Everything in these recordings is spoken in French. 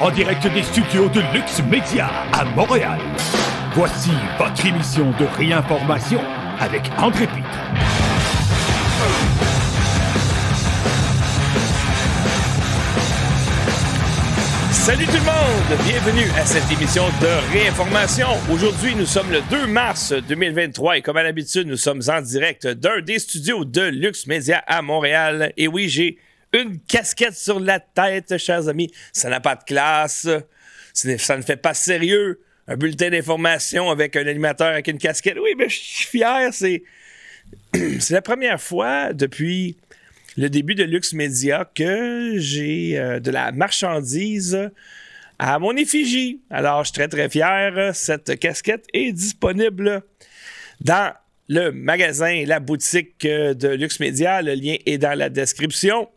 en direct des studios de Lux Media à Montréal. Voici votre émission de réinformation avec André Pitre. Salut tout le monde! Bienvenue à cette émission de réinformation. Aujourd'hui, nous sommes le 2 mars 2023 et comme à l'habitude, nous sommes en direct d'un des studios de Lux Media à Montréal. Et oui, j'ai une casquette sur la tête, chers amis. Ça n'a pas de classe. Ça ne fait pas sérieux. Un bulletin d'information avec un animateur avec une casquette. Oui, mais je suis fier. C'est, c'est la première fois depuis le début de Lux Media que j'ai euh, de la marchandise à mon effigie. Alors, je suis très, très fier. Cette casquette est disponible dans le magasin, la boutique euh, de Lux Media. Le lien est dans la description.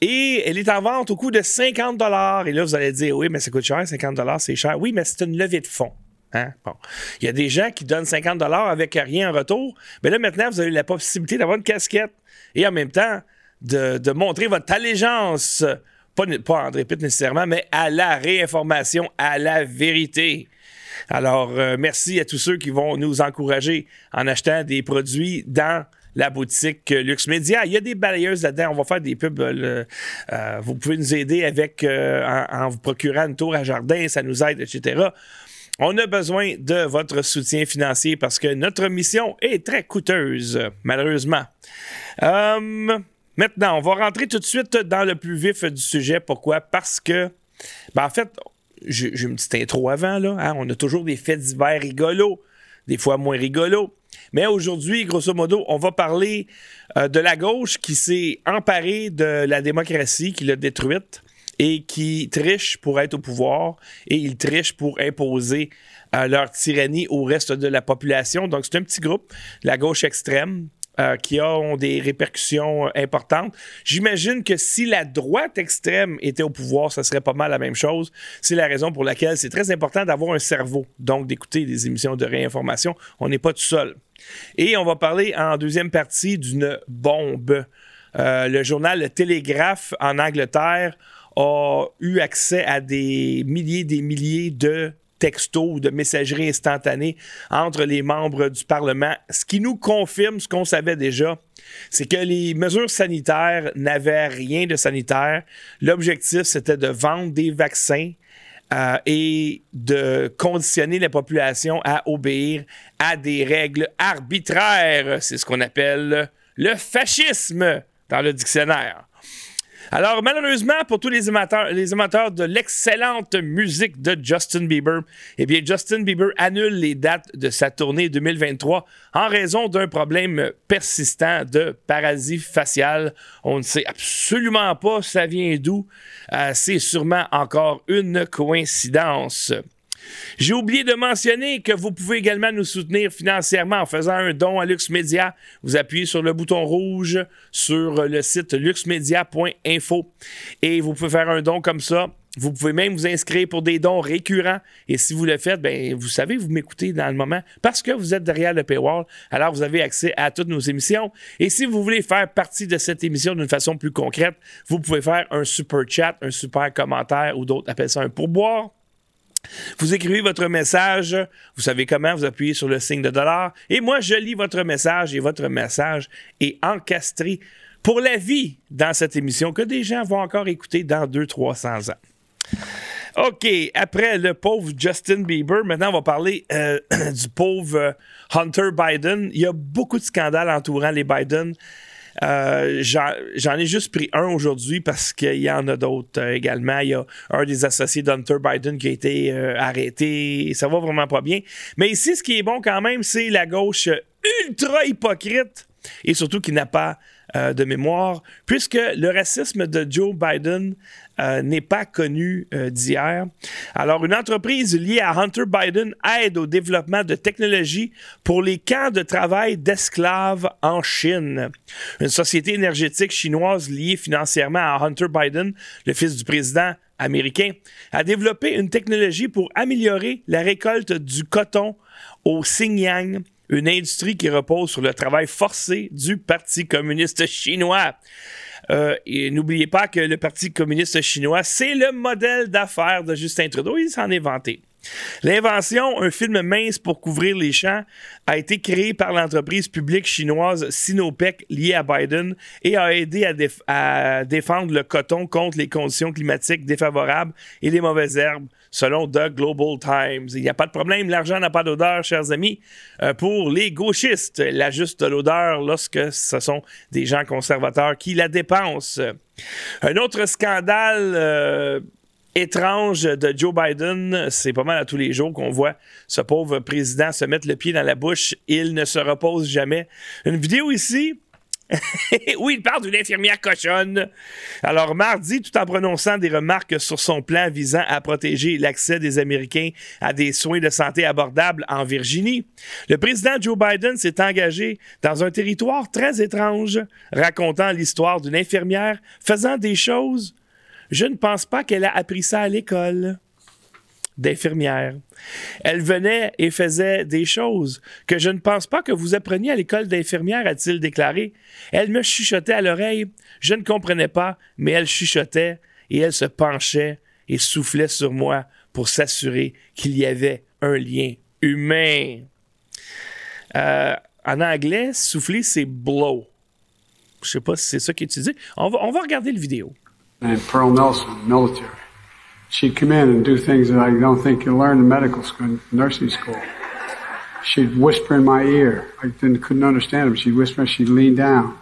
Et elle est en vente au coût de 50 Et là, vous allez dire, oui, mais ça coûte cher, 50 c'est cher. Oui, mais c'est une levée de fonds. Hein? Bon. Il y a des gens qui donnent 50 avec rien en retour. Mais là, maintenant, vous avez la possibilité d'avoir une casquette et en même temps de, montrer votre allégeance, pas, pas André Pitt nécessairement, mais à la réinformation, à la vérité. Alors, euh, merci à tous ceux qui vont nous encourager en achetant des produits dans la boutique Lux Media. Il y a des balayeuses là-dedans. On va faire des pubs. Euh, vous pouvez nous aider avec euh, en, vous procurant une tour à jardin. Ça nous aide, etc. On a besoin de votre soutien financier parce que notre mission est très coûteuse, malheureusement. Euh, maintenant, on va rentrer tout de suite dans le plus vif du sujet. Pourquoi? Parce que, ben, en fait, j'ai une petite intro avant. Là, hein. On a toujours des faits divers rigolos, des fois moins rigolos. Mais aujourd'hui, grosso modo, on va parler euh, de la gauche qui s'est emparée de la démocratie, qui l'a détruite et qui triche pour être au pouvoir et ils trichent pour imposer euh, leur tyrannie au reste de la population. Donc, c'est un petit groupe, la gauche extrême, euh, qui ont des répercussions euh, importantes. J'imagine que si la droite extrême était au pouvoir, ça serait pas mal la même chose. C'est la raison pour laquelle c'est très important d'avoir un cerveau, donc d'écouter des émissions de réinformation. On n'est pas tout seul. Et on va parler en deuxième partie d'une bombe. Euh, le journal Le Télégraphe en Angleterre a eu accès à des milliers des milliers de texto ou de messagerie instantanée entre les membres du Parlement, ce qui nous confirme ce qu'on savait déjà, c'est que les mesures sanitaires n'avaient rien de sanitaire. L'objectif, c'était de vendre des vaccins euh, et de conditionner la population à obéir à des règles arbitraires. C'est ce qu'on appelle le fascisme dans le dictionnaire. Alors, malheureusement, pour tous les amateurs, de l'excellente musique de Justin Bieber, eh bien, Justin Bieber annule les dates de sa tournée 2023 en raison d'un problème persistant de paralysie faciale. On ne sait absolument pas ça vient d'où. Euh, c'est sûrement encore une coïncidence. J'ai oublié de mentionner que vous pouvez également nous soutenir financièrement en faisant un don à Lux Media. Vous appuyez sur le bouton rouge sur le site luxmedia.info et vous pouvez faire un don comme ça. Vous pouvez même vous inscrire pour des dons récurrents. Et si vous le faites, ben, vous savez, vous m'écoutez dans le moment parce que vous êtes derrière le paywall. Alors, vous avez accès à toutes nos émissions. Et si vous voulez faire partie de cette émission d'une façon plus concrète, vous pouvez faire un super chat, un super commentaire ou d'autres appellent ça un pourboire. Vous écrivez votre message, vous savez comment, vous appuyez sur le signe de dollar, et moi je lis votre message et votre message est encastré pour la vie dans cette émission que des gens vont encore écouter dans 200-300 ans. OK, après le pauvre Justin Bieber, maintenant on va parler euh, du pauvre euh, Hunter Biden. Il y a beaucoup de scandales entourant les Biden. Euh, j'en ai juste pris un aujourd'hui parce qu'il y en a d'autres euh, également. Il y a un des associés d'Hunter Biden qui a été euh, arrêté. Ça va vraiment pas bien. Mais ici, ce qui est bon quand même, c'est la gauche ultra hypocrite et surtout qui n'a pas euh, de mémoire, puisque le racisme de Joe Biden euh, n'est pas connu euh, d'hier. Alors, une entreprise liée à Hunter Biden aide au développement de technologies pour les camps de travail d'esclaves en Chine. Une société énergétique chinoise liée financièrement à Hunter Biden, le fils du président américain, a développé une technologie pour améliorer la récolte du coton au Xinjiang une industrie qui repose sur le travail forcé du Parti communiste chinois. Euh, n'oubliez pas que le Parti communiste chinois, c'est le modèle d'affaires de Justin Trudeau. Il s'en est vanté. L'invention, un film mince pour couvrir les champs, a été créé par l'entreprise publique chinoise Sinopec liée à Biden et a aidé à, défendre le coton contre les conditions climatiques défavorables et les mauvaises herbes, selon The Global Times. Il n'y a pas de problème, l'argent n'a pas d'odeur, chers amis. Euh, pour les gauchistes, la juste de l'odeur lorsque ce sont des gens conservateurs qui la dépensent. Un autre scandale euh, étrange de Joe Biden. C'est pas mal à tous les jours qu'on voit ce pauvre président se mettre le pied dans la bouche. Il ne se repose jamais. Une vidéo ici. où il parle d'une infirmière cochonne. Alors, mardi, tout en prononçant des remarques sur son plan visant à protéger l'accès des Américains à des soins de santé abordables en Virginie, le président Joe Biden s'est engagé dans un territoire très étrange, racontant l'histoire d'une infirmière faisant des choses je ne pense pas qu'elle a appris ça à l'école d'infirmière. Elle venait et faisait des choses que je ne pense pas que vous appreniez à l'école d'infirmière, a-t-il déclaré. Elle me chuchotait à l'oreille. Je ne comprenais pas, mais elle chuchotait et elle se penchait et soufflait sur moi pour s'assurer qu'il y avait un lien humain. Euh, en anglais, souffler, c'est blow. Je ne sais pas si c'est ça qui est utilisé. On va, regarder le vidéo. Nelson, military. She'd come in and do things that I don't think you learn in medical school, nursing school. She'd whisper in my ear. I didn't, couldn't understand her. She'd whisper. She'd lean down.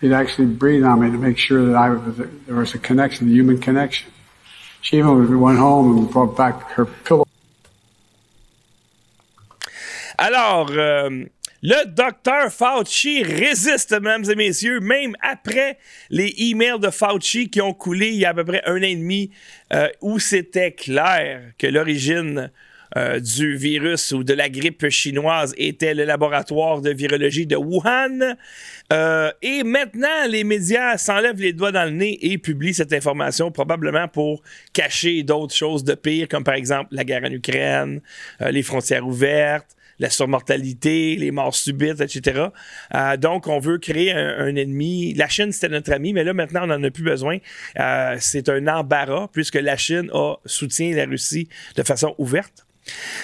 She'd actually breathe on me to make sure that I was there was a connection, a human connection. She even went home and brought back her pillow. Alors, euh, Le docteur Fauci résiste, mesdames et messieurs, même après les emails de Fauci qui ont coulé il y a à peu près un an et demi, euh, où c'était clair que l'origine euh, du virus ou de la grippe chinoise était le laboratoire de virologie de Wuhan. Euh, et maintenant, les médias s'enlèvent les doigts dans le nez et publient cette information, probablement pour cacher d'autres choses de pire, comme par exemple la guerre en Ukraine, les frontières ouvertes, la surmortalité, les morts subites, etc. Euh, donc, on veut créer un, ennemi. La Chine, c'était notre ami, mais là, maintenant, on n'en a plus besoin. Euh, c'est un embarras puisque la Chine a, soutient la Russie de façon ouverte.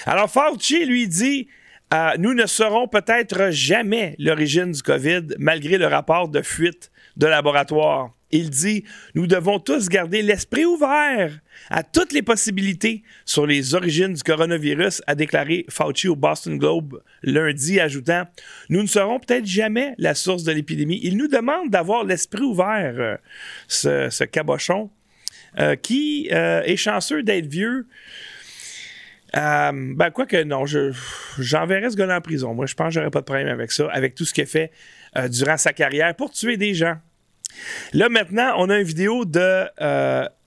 Alors, Fauci lui dit euh, Nous ne saurons peut-être jamais l'origine du COVID malgré le rapport de fuite de laboratoire. Il dit Nous devons tous garder l'esprit ouvert à toutes les possibilités sur les origines du coronavirus, a déclaré Fauci au Boston Globe lundi, ajoutant Nous ne serons peut-être jamais la source de l'épidémie. Il nous demande d'avoir l'esprit ouvert, euh, ce, cabochon, euh, qui euh, est chanceux d'être vieux. ben, quoi que non, j'enverrais ce gars en prison. Moi, je pense que j'aurais pas de problème avec ça, avec tout ce qu'il a fait durant sa carrière pour tuer des gens. Là, maintenant, on a une vidéo de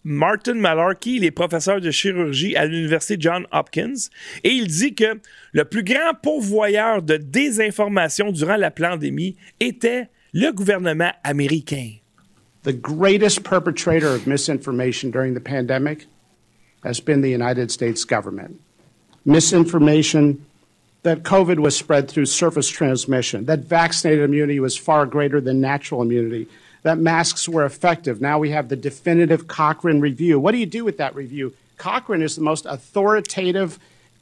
Martin Malarkey, il est professeur de chirurgie à l'Université John Hopkins, et il dit que le plus grand pourvoyeur de désinformation durant la pandémie était le gouvernement américain. The greatest perpetrator of misinformation during the pandemic has been the United States government. Misinformation that COVID was spread through surface transmission, that vaccinated immunity was far greater than natural immunity that masks were effective. Now we have the definitive Cochrane review. What do you do with that review? Cochrane is the most authoritative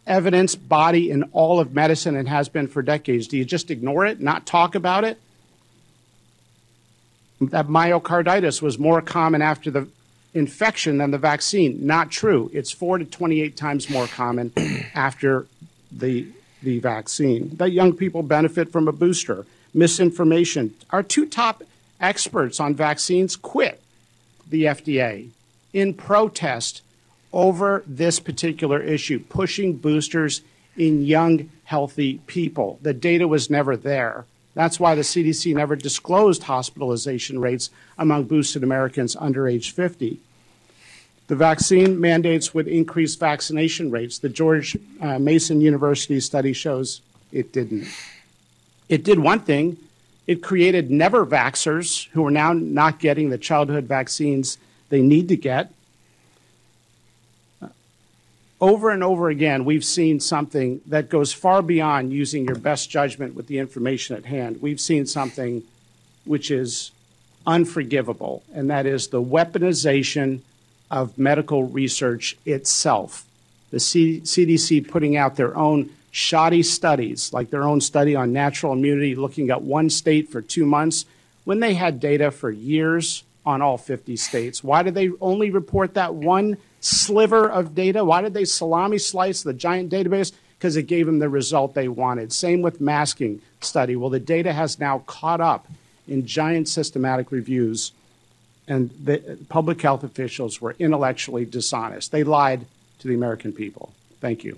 evidence body in all of medicine and has been for decades. Do you just ignore it, not talk about it? That myocarditis was more common after the infection than the vaccine. Not true. It's 4 to 28 times more common after the, the vaccine. That young people benefit from a booster. Misinformation. Our two top experts on vaccines quit the FDA in protest over this particular issue, pushing boosters in young, healthy people. The data was never there. That's why the CDC never disclosed hospitalization rates among boosted Americans under age 50. The vaccine mandates would increase vaccination rates. The George uh, Mason University study shows it didn't. It did one thing it created never vaxxers who are now not getting the childhood vaccines they need to get. Over and over again, we've seen something that goes far beyond using your best judgment with the information at hand. We've seen something which is unforgivable, and that is the weaponization of medical research itself. The C- CDC putting out their own shoddy studies, like their own study on natural immunity, looking at one state for two months, when they had data for years on all 50 states. Why did they only report that one sliver of data? Why did they salami slice the giant database? Because it gave them the result they wanted. Same with masking study. Well, the data has now caught up in giant systematic reviews, and the public health officials were intellectually dishonest. They lied to the American people. Thank you.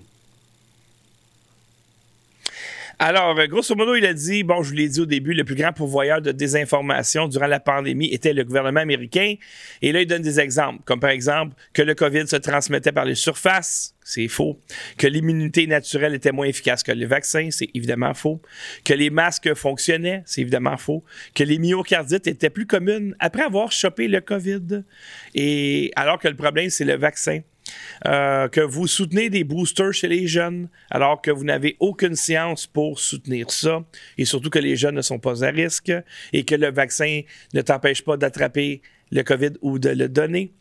Alors, euh, grosso modo, il a dit, bon, je vous l'ai dit au début, le plus grand pourvoyeur de désinformation durant la pandémie était le gouvernement américain. Et là, il donne des exemples, comme par exemple que le COVID se transmettait par les surfaces, c'est faux. Que l'immunité naturelle était moins efficace que le vaccin, c'est évidemment faux. Que les masques fonctionnaient, c'est évidemment faux. Que les myocardites étaient plus communes après avoir chopé le COVID. Et alors que le problème, c'est le vaccin. Euh, que vous soutenez des boosters chez les jeunes alors que vous n'avez aucune science pour soutenir ça, et surtout que les jeunes ne sont pas à risque et que le vaccin ne t'empêche pas d'attraper le COVID ou de le donner.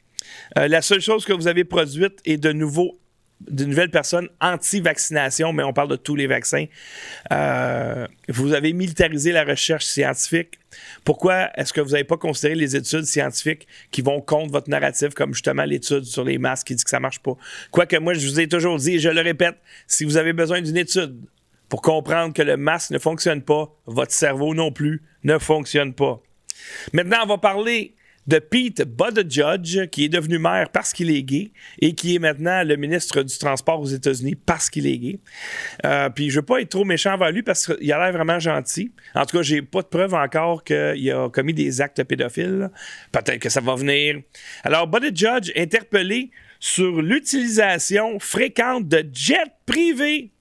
Euh, la seule chose que vous avez produite est de nouveau de nouvelles personnes anti-vaccination, mais on parle de tous les vaccins. Euh, vous avez militarisé la recherche scientifique. Pourquoi est-ce que vous n'avez pas considéré les études scientifiques qui vont contre votre narratif, comme justement l'étude sur les masques qui dit que ça marche pas? Quoique moi, je vous ai toujours dit, et je le répète, si vous avez besoin d'une étude pour comprendre que le masque ne fonctionne pas, votre cerveau non plus ne fonctionne pas. Maintenant, on va parler de Pete Buttigieg, qui est devenu maire parce qu'il est gay et qui est maintenant le ministre du Transport aux États-Unis parce qu'il est gay. Euh, puis je veux pas être trop méchant envers lui parce qu'il a l'air vraiment gentil. En tout cas, j'ai pas de preuve encore qu'il a commis des actes pédophiles. Peut-être que ça va venir. Alors, Buttigieg interpellé sur l'utilisation fréquente de jets privés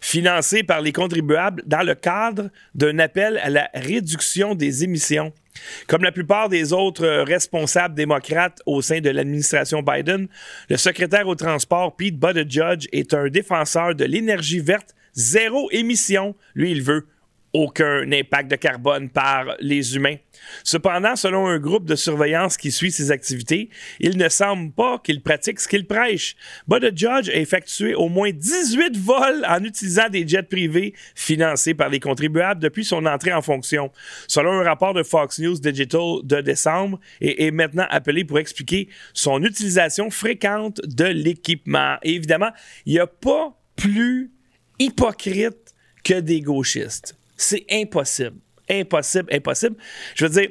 financés par les contribuables dans le cadre d'un appel à la réduction des émissions. Comme la plupart des autres responsables démocrates au sein de l'administration Biden, le secrétaire au transport Pete Buttigieg est un défenseur de l'énergie verte zéro émission. Lui, il veut aucun impact de carbone par les humains. Cependant, selon un groupe de surveillance qui suit ses activités, il ne semble pas qu'il pratique ce qu'il prêche. Judge a effectué au moins 18 vols en utilisant des jets privés financés par les contribuables depuis son entrée en fonction. Selon un rapport de Fox News Digital de décembre, et est maintenant appelé pour expliquer son utilisation fréquente de l'équipement. Évidemment, il n'y a pas plus hypocrite que des gauchistes. C'est impossible. Impossible, impossible. Je veux dire,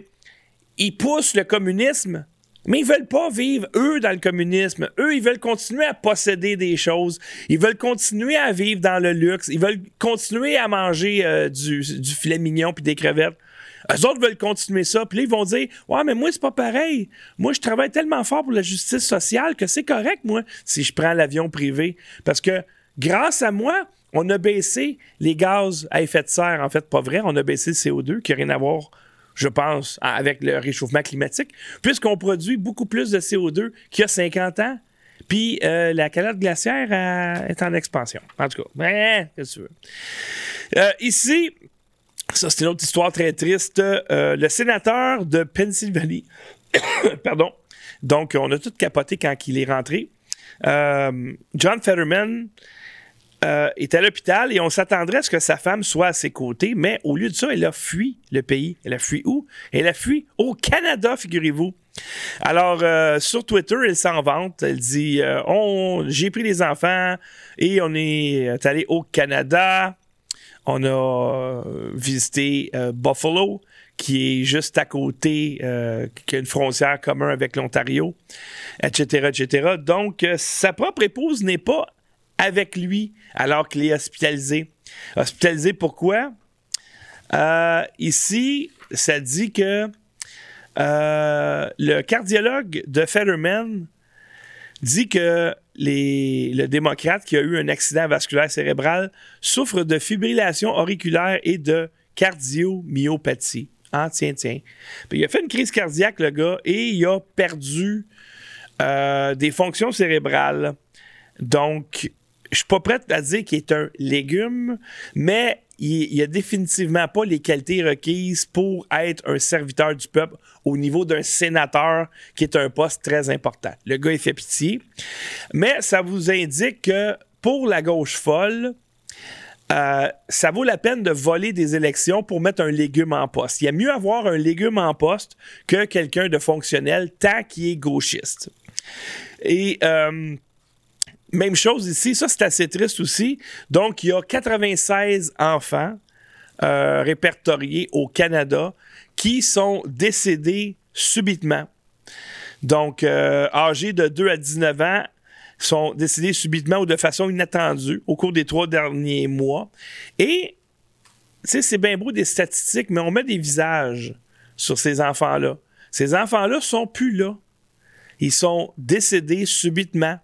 ils poussent le communisme, mais ils veulent pas vivre, eux, dans le communisme. Eux, ils veulent continuer à posséder des choses. Ils veulent continuer à vivre dans le luxe. Ils veulent continuer à manger euh, du, filet mignon puis des crevettes. Eux autres veulent continuer ça. Puis là, ils vont dire Ouais, mais moi, c'est pas pareil. Moi, je travaille tellement fort pour la justice sociale que c'est correct, moi, si je prends l'avion privé. Parce que grâce à moi, on a baissé les gaz à effet de serre. En fait, pas vrai. On a baissé le CO2, qui n'a rien à voir, je pense, avec le réchauffement climatique, puisqu'on produit beaucoup plus de CO2 qu'il y a 50 ans. Puis euh, la calotte glaciaire euh, est en expansion. En tout cas, ben, qu'est-ce que tu veux. Euh, ici, ça c'est une autre histoire très triste. le sénateur de Pennsylvanie, pardon, donc on a tout capoté quand il est rentré. John Fetterman, euh, est à l'hôpital et on s'attendrait à ce que sa femme soit à ses côtés, mais au lieu de ça, elle a fui le pays. Elle a fui où? Elle a fui au Canada, figurez-vous. Alors, euh, sur Twitter, elle s'en vante. Elle dit euh, on, J'ai pris les enfants et on est allé au Canada. On a visité Buffalo, qui est juste à côté, qui a une frontière commune avec l'Ontario, etc., etc. Donc, sa propre épouse n'est pas avec lui alors qu'il est hospitalisé. Hospitalisé pourquoi? Euh, ici, ça dit que euh, le cardiologue de Fetterman dit que le démocrate qui a eu un accident vasculaire cérébral souffre de fibrillation auriculaire et de cardiomyopathie. Ah, tiens, tiens. il a fait une crise cardiaque, le gars, et il a perdu euh, des fonctions cérébrales. Donc, je suis pas prête à dire qu'il est un légume, mais il n'y a définitivement pas les qualités requises pour être un serviteur du peuple au niveau d'un sénateur, qui est un poste très important. Le gars, il fait pitié. Mais ça vous indique que pour la gauche folle, euh, ça vaut la peine de voler des élections pour mettre un légume en poste. Il y a mieux avoir un légume en poste que quelqu'un de fonctionnel tant qu'il est gauchiste. Et euh, même chose ici, ça c'est assez triste aussi. Donc, il y a 96 enfants euh, répertoriés au Canada qui sont décédés subitement. Donc, âgés de 2 à 19 ans, sont décédés subitement ou de façon inattendue au cours des trois derniers mois. Et, tu sais, c'est bien beau des statistiques, mais on met des visages sur ces enfants-là. Ces enfants-là sont plus là. Ils sont décédés subitement.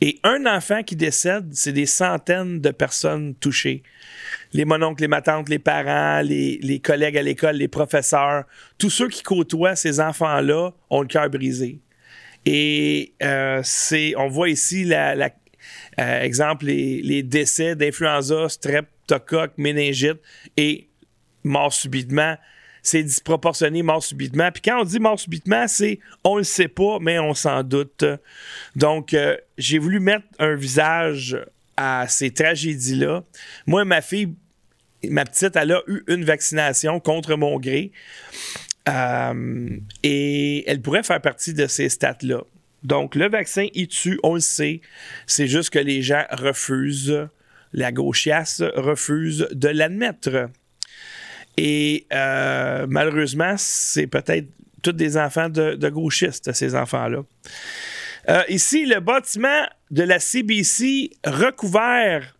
Et un enfant qui décède, c'est des centaines de personnes touchées. Les mononcles, les matantes, les parents, les, les collègues à l'école, les professeurs, tous ceux qui côtoient ces enfants-là ont le cœur brisé. Et euh, c'est, on voit ici, la, euh, exemple, les, décès d'influenza, streptocoque, méningite et mort subitement. C'est disproportionné, mort subitement. Puis quand on dit mort subitement, c'est on le sait pas, mais on s'en doute. Donc, euh, j'ai voulu mettre un visage à ces tragédies-là. Moi, ma fille, ma petite, elle a eu une vaccination contre mon gré. Euh, et elle pourrait faire partie de ces stats-là. Donc, le vaccin, il tue, on le sait. C'est juste que les gens refusent, la gauchiasse refuse de l'admettre. Et euh, malheureusement, c'est peut-être tous des enfants de, gauchistes, ces enfants-là. Euh, ici, le bâtiment de la CBC recouvert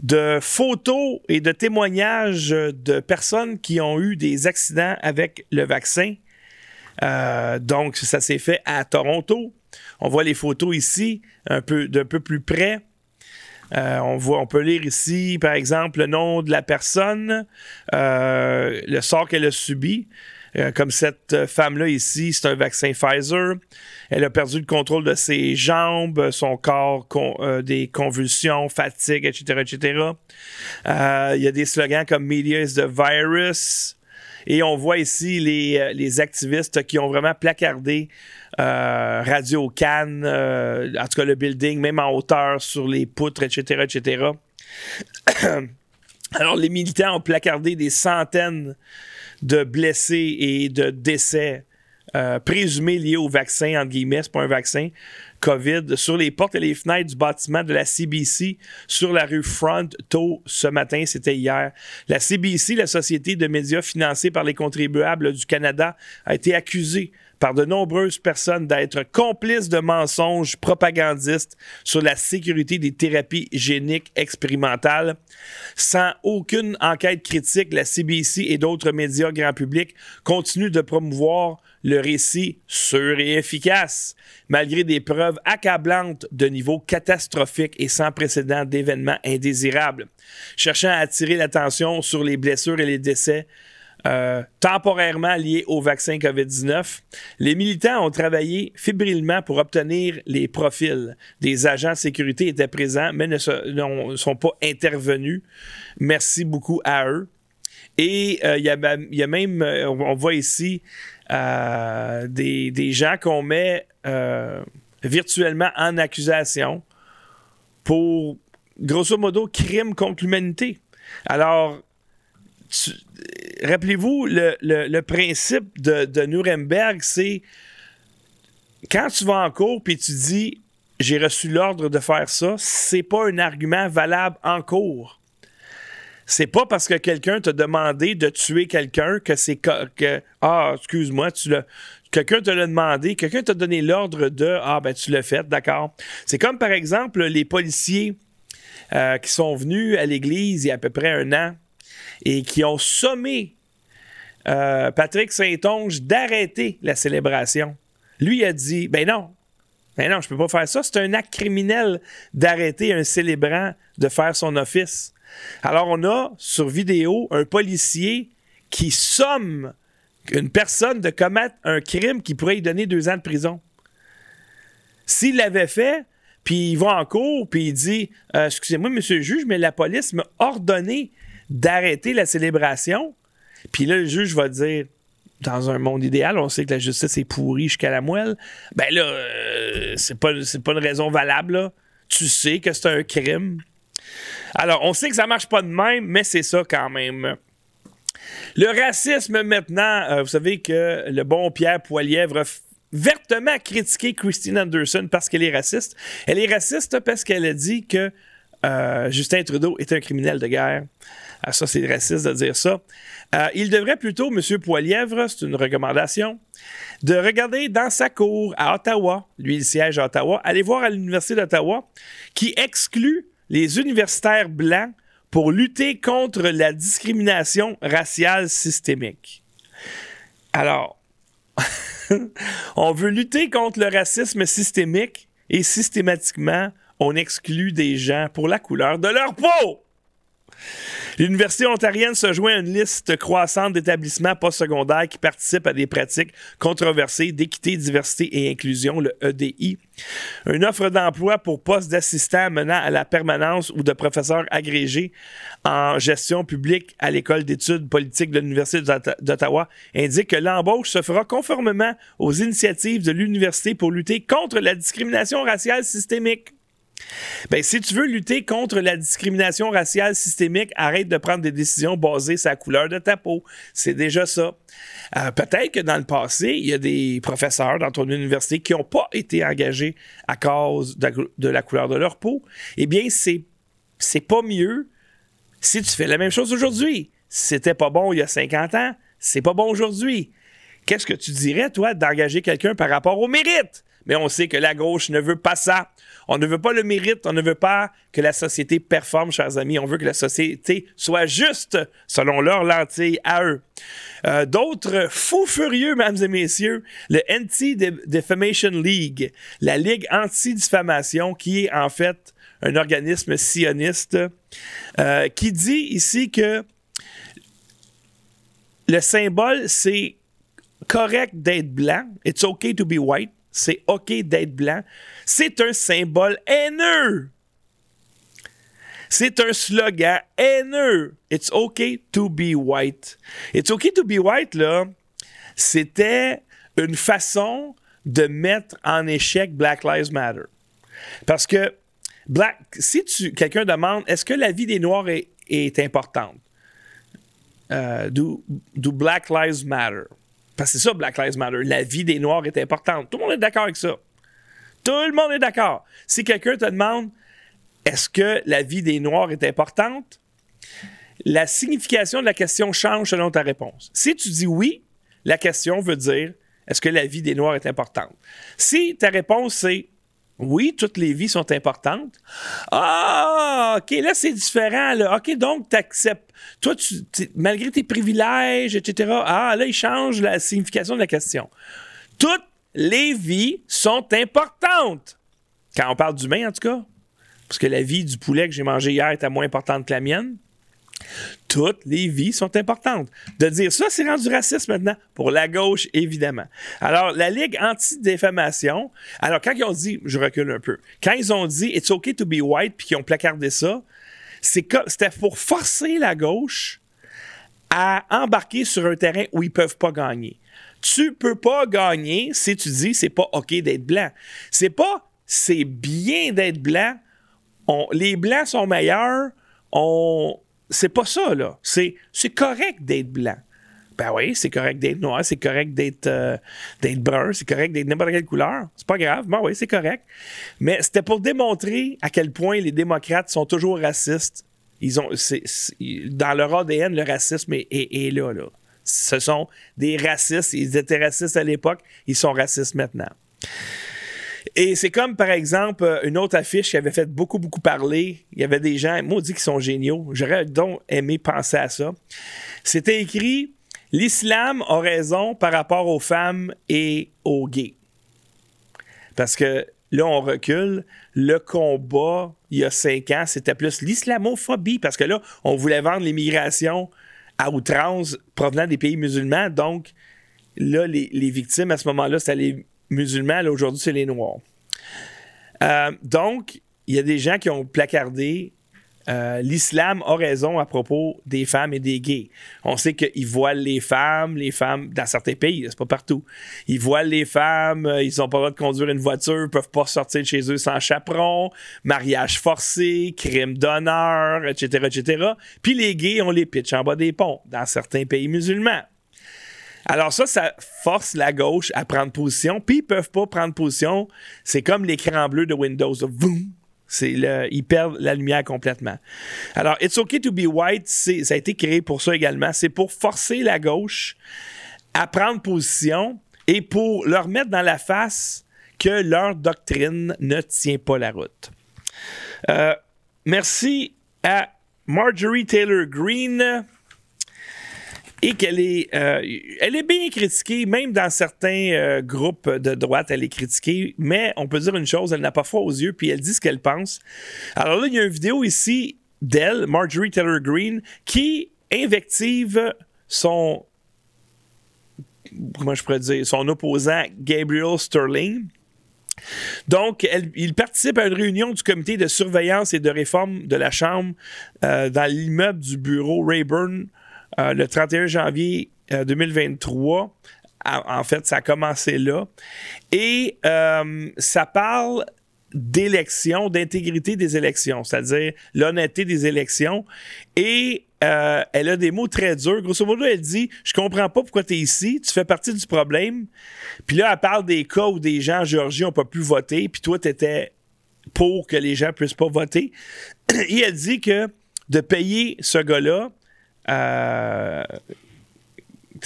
de photos et de témoignages de personnes qui ont eu des accidents avec le vaccin. Euh, donc, ça s'est fait à Toronto. On voit les photos ici, un peu d'un peu plus près. Euh, on, voit, on peut lire ici, par exemple, le nom de la personne, euh, le sort qu'elle a subi. Euh, comme cette femme-là ici, c'est un vaccin Pfizer. Elle a perdu le contrôle de ses jambes, son corps, des convulsions, fatigue, etc., etc. Il y a des slogans comme Media is the virus. Et on voit ici les, les activistes qui ont vraiment placardé Radio Cannes, en tout cas le building, même en hauteur, sur les poutres, etc., etc. Alors, les militants ont placardé des centaines de blessés et de décès euh, présumés liés au vaccin, entre guillemets, c'est pas un vaccin, COVID, sur les portes et les fenêtres du bâtiment de la CBC sur la rue Front tôt ce matin, c'était hier. La CBC, la société de médias financée par les contribuables du Canada, a été accusée par de nombreuses personnes d'être complices de mensonges propagandistes sur la sécurité des thérapies géniques expérimentales. Sans aucune enquête critique, la CBC et d'autres médias grand public continuent de promouvoir le récit sûr et efficace, malgré des preuves accablantes de niveau catastrophique et sans précédent d'événements indésirables. Cherchant à attirer l'attention sur les blessures et les décès euh, temporairement liés au vaccin COVID-19. Les militants ont travaillé fébrilement pour obtenir les profils. Des agents de sécurité étaient présents, mais ne, sont pas intervenus. Merci beaucoup à eux. Et euh, il y, a même, euh, on voit ici des, gens qu'on met virtuellement en accusation pour, grosso modo, crime contre l'humanité. Alors, rappelez-vous, le, principe de, Nuremberg, c'est quand tu vas en cours puis tu dis j'ai reçu l'ordre de faire ça, c'est pas un argument valable en cours. C'est pas parce que quelqu'un t'a demandé de tuer quelqu'un que c'est que ah excuse-moi tu l'as quelqu'un te l'a demandé, quelqu'un t'a donné l'ordre de ah ben tu l'as fait, d'accord. C'est comme par exemple les policiers euh, qui sont venus à l'église il y a à peu près un an et qui ont sommé euh, Patrick Saint-Onge d'arrêter la célébration. Lui a dit Ben non, ben non, je peux pas faire ça. C'est un acte criminel d'arrêter un célébrant de faire son office. Alors, on a sur vidéo un policier qui somme une personne de commettre un crime qui pourrait lui donner deux ans de prison. S'il l'avait fait, puis il va en cours, puis il dit euh, Excusez-moi, monsieur le juge, mais la police m'a ordonné d'arrêter la célébration. Puis là, le juge va dire dans un monde idéal, on sait que la justice est pourrie jusqu'à la moelle. Ben là, euh, c'est pas, une raison valable. Tu sais que c'est un crime. Alors, on sait que ça marche pas de même, mais c'est ça quand même. Le racisme maintenant, euh, vous savez que le bon Pierre Poilièvre vertement critiqué Christine Anderson parce qu'elle est raciste. Elle est raciste parce qu'elle a dit que euh, Justin Trudeau est un criminel de guerre. Ah, ça, c'est raciste de dire ça. Euh, il devrait plutôt, M. Poilièvre, c'est une recommandation, de regarder dans sa cour à Ottawa, lui il siège à Ottawa, aller voir à l'Université d'Ottawa, qui exclut les universitaires blancs pour lutter contre la discrimination raciale systémique. Alors, on veut lutter contre le racisme systémique et systématiquement, on exclut des gens pour la couleur de leur peau. L'Université ontarienne se joint à une liste croissante d'établissements postsecondaires qui participent à des pratiques controversées d'équité, diversité et inclusion, le EDI. Une offre d'emploi pour poste d'assistant menant à la permanence ou de professeur agrégé en gestion publique à l'École d'études politiques de l'Université d'Ottawa indique que l'embauche se fera conformément aux initiatives de l'université pour lutter contre la discrimination raciale systémique. Ben, si tu veux lutter contre la discrimination raciale systémique, arrête de prendre des décisions basées sur la couleur de ta peau. C'est déjà ça. Euh, peut-être que dans le passé, il y a des professeurs dans ton université qui n'ont pas été engagés à cause de, la couleur de leur peau. Eh bien, c'est, pas mieux si tu fais la même chose aujourd'hui. C'était pas bon il y a 50 ans, c'est pas bon aujourd'hui. Qu'est-ce que tu dirais, toi, d'engager quelqu'un par rapport au mérite? Mais on sait que la gauche ne veut pas ça. On ne veut pas le mérite, on ne veut pas que la société performe, chers amis. On veut que la société soit juste selon leur lentille à eux. Euh, d'autres fous furieux, mesdames et messieurs, le Anti-Defamation League, la Ligue anti-diffamation, qui est en fait un organisme sioniste, euh, qui dit ici que le symbole, c'est correct d'être blanc. It's okay to be white c'est OK d'être blanc, c'est un symbole haineux. C'est un slogan haineux. It's OK to be white. It's OK to be white, là, c'était une façon de mettre en échec Black Lives Matter. Parce que Black, si tu, quelqu'un demande est-ce que la vie des Noirs est, importante, euh, do Black Lives Matter? C'est ça, Black Lives Matter. La vie des Noirs est importante. Tout le monde est d'accord avec ça. Tout le monde est d'accord. Si quelqu'un te demande est-ce que la vie des Noirs est importante, la signification de la question change selon ta réponse. Si tu dis oui, la question veut dire est-ce que la vie des Noirs est importante? Si ta réponse c'est oui, toutes les vies sont importantes. Ah, OK, là, c'est différent. OK, donc, tu acceptes. Toi, malgré tes privilèges, etc., ah, là, il change la signification de la question. Toutes les vies sont importantes. Quand on parle d'humain, en tout cas. Parce que la vie du poulet que j'ai mangé hier était moins importante que la mienne. Toutes les vies sont importantes. De dire ça, c'est rendu raciste maintenant. Pour la gauche, évidemment. Alors, la Ligue anti-défamation, alors quand ils ont dit, je recule un peu, quand ils ont dit It's okay to be white, puis qu'ils ont placardé ça, c'était pour forcer la gauche à embarquer sur un terrain où ils peuvent pas gagner. Tu peux pas gagner si tu dis c'est pas OK d'être blanc. C'est pas c'est bien d'être blanc. les blancs sont meilleurs. On, c'est pas ça, là. C'est, correct d'être blanc. Ben oui, c'est correct d'être noir, c'est correct d'être, euh, brun, c'est correct d'être n'importe quelle couleur. C'est pas grave. Ben oui, c'est correct. Mais c'était pour démontrer à quel point les démocrates sont toujours racistes. Ils ont, dans leur ADN, le racisme est, est là, là. Ce sont des racistes. Ils étaient racistes à l'époque, ils sont racistes maintenant. Et c'est comme, par exemple, euh, une autre affiche qui avait fait beaucoup, beaucoup parler. Il y avait des gens, maudits, qui sont géniaux. J'aurais donc aimé penser à ça. C'était écrit L'islam a raison par rapport aux femmes et aux gays. Parce que là, on recule. Le combat, il y a cinq ans, c'était plus l'islamophobie. Parce que là, on voulait vendre l'immigration à outrance provenant des pays musulmans. Donc, là, les, les victimes à ce moment-là, c'était les musulmans, aujourd'hui, c'est les Noirs. Euh, donc, il y a des gens qui ont placardé euh, l'islam a raison à propos des femmes et des gays. On sait qu'ils voilent les femmes, les femmes, dans certains pays, c'est pas partout. Ils voilent les femmes, euh, ils ont pas le droit de conduire une voiture, peuvent pas sortir de chez eux sans chaperon, mariage forcé, crime d'honneur, etc., etc. Puis les gays, on les pitch en bas des ponts, dans certains pays musulmans. Alors ça, ça force la gauche à prendre position, puis ils peuvent pas prendre position. C'est comme l'écran bleu de Windows. Boum! C'est le, ils perdent la lumière complètement. Alors, It's Okay to be white, ça a été créé pour ça également. C'est pour forcer la gauche à prendre position et pour leur mettre dans la face que leur doctrine ne tient pas la route. Euh, merci à Marjorie Taylor Greene et qu'elle est, euh, elle est bien critiquée, même dans certains euh, groupes de droite, elle est critiquée, mais on peut dire une chose, elle n'a pas froid aux yeux, puis elle dit ce qu'elle pense. Alors là, il y a une vidéo ici d'elle, Marjorie Taylor Greene, qui invective son, comment je pourrais dire, opposant Gabriel Sterling. Donc, il participe à une réunion du comité de surveillance et de réforme de la Chambre euh, dans l'immeuble du bureau Rayburn euh, le 31 janvier 2023. Euh, en fait, ça a commencé là. Et euh, ça parle d'élections, d'intégrité des élections, c'est-à-dire l'honnêteté des élections. Et elle a des mots très durs. Grosso modo, elle dit Je comprends pas pourquoi tu es ici, tu fais partie du problème. Puis là, elle parle des cas où des gens en Géorgie n'ont pas pu voter, puis toi, tu étais pour que les gens puissent pas voter. Et elle dit que de payer ce gars-là,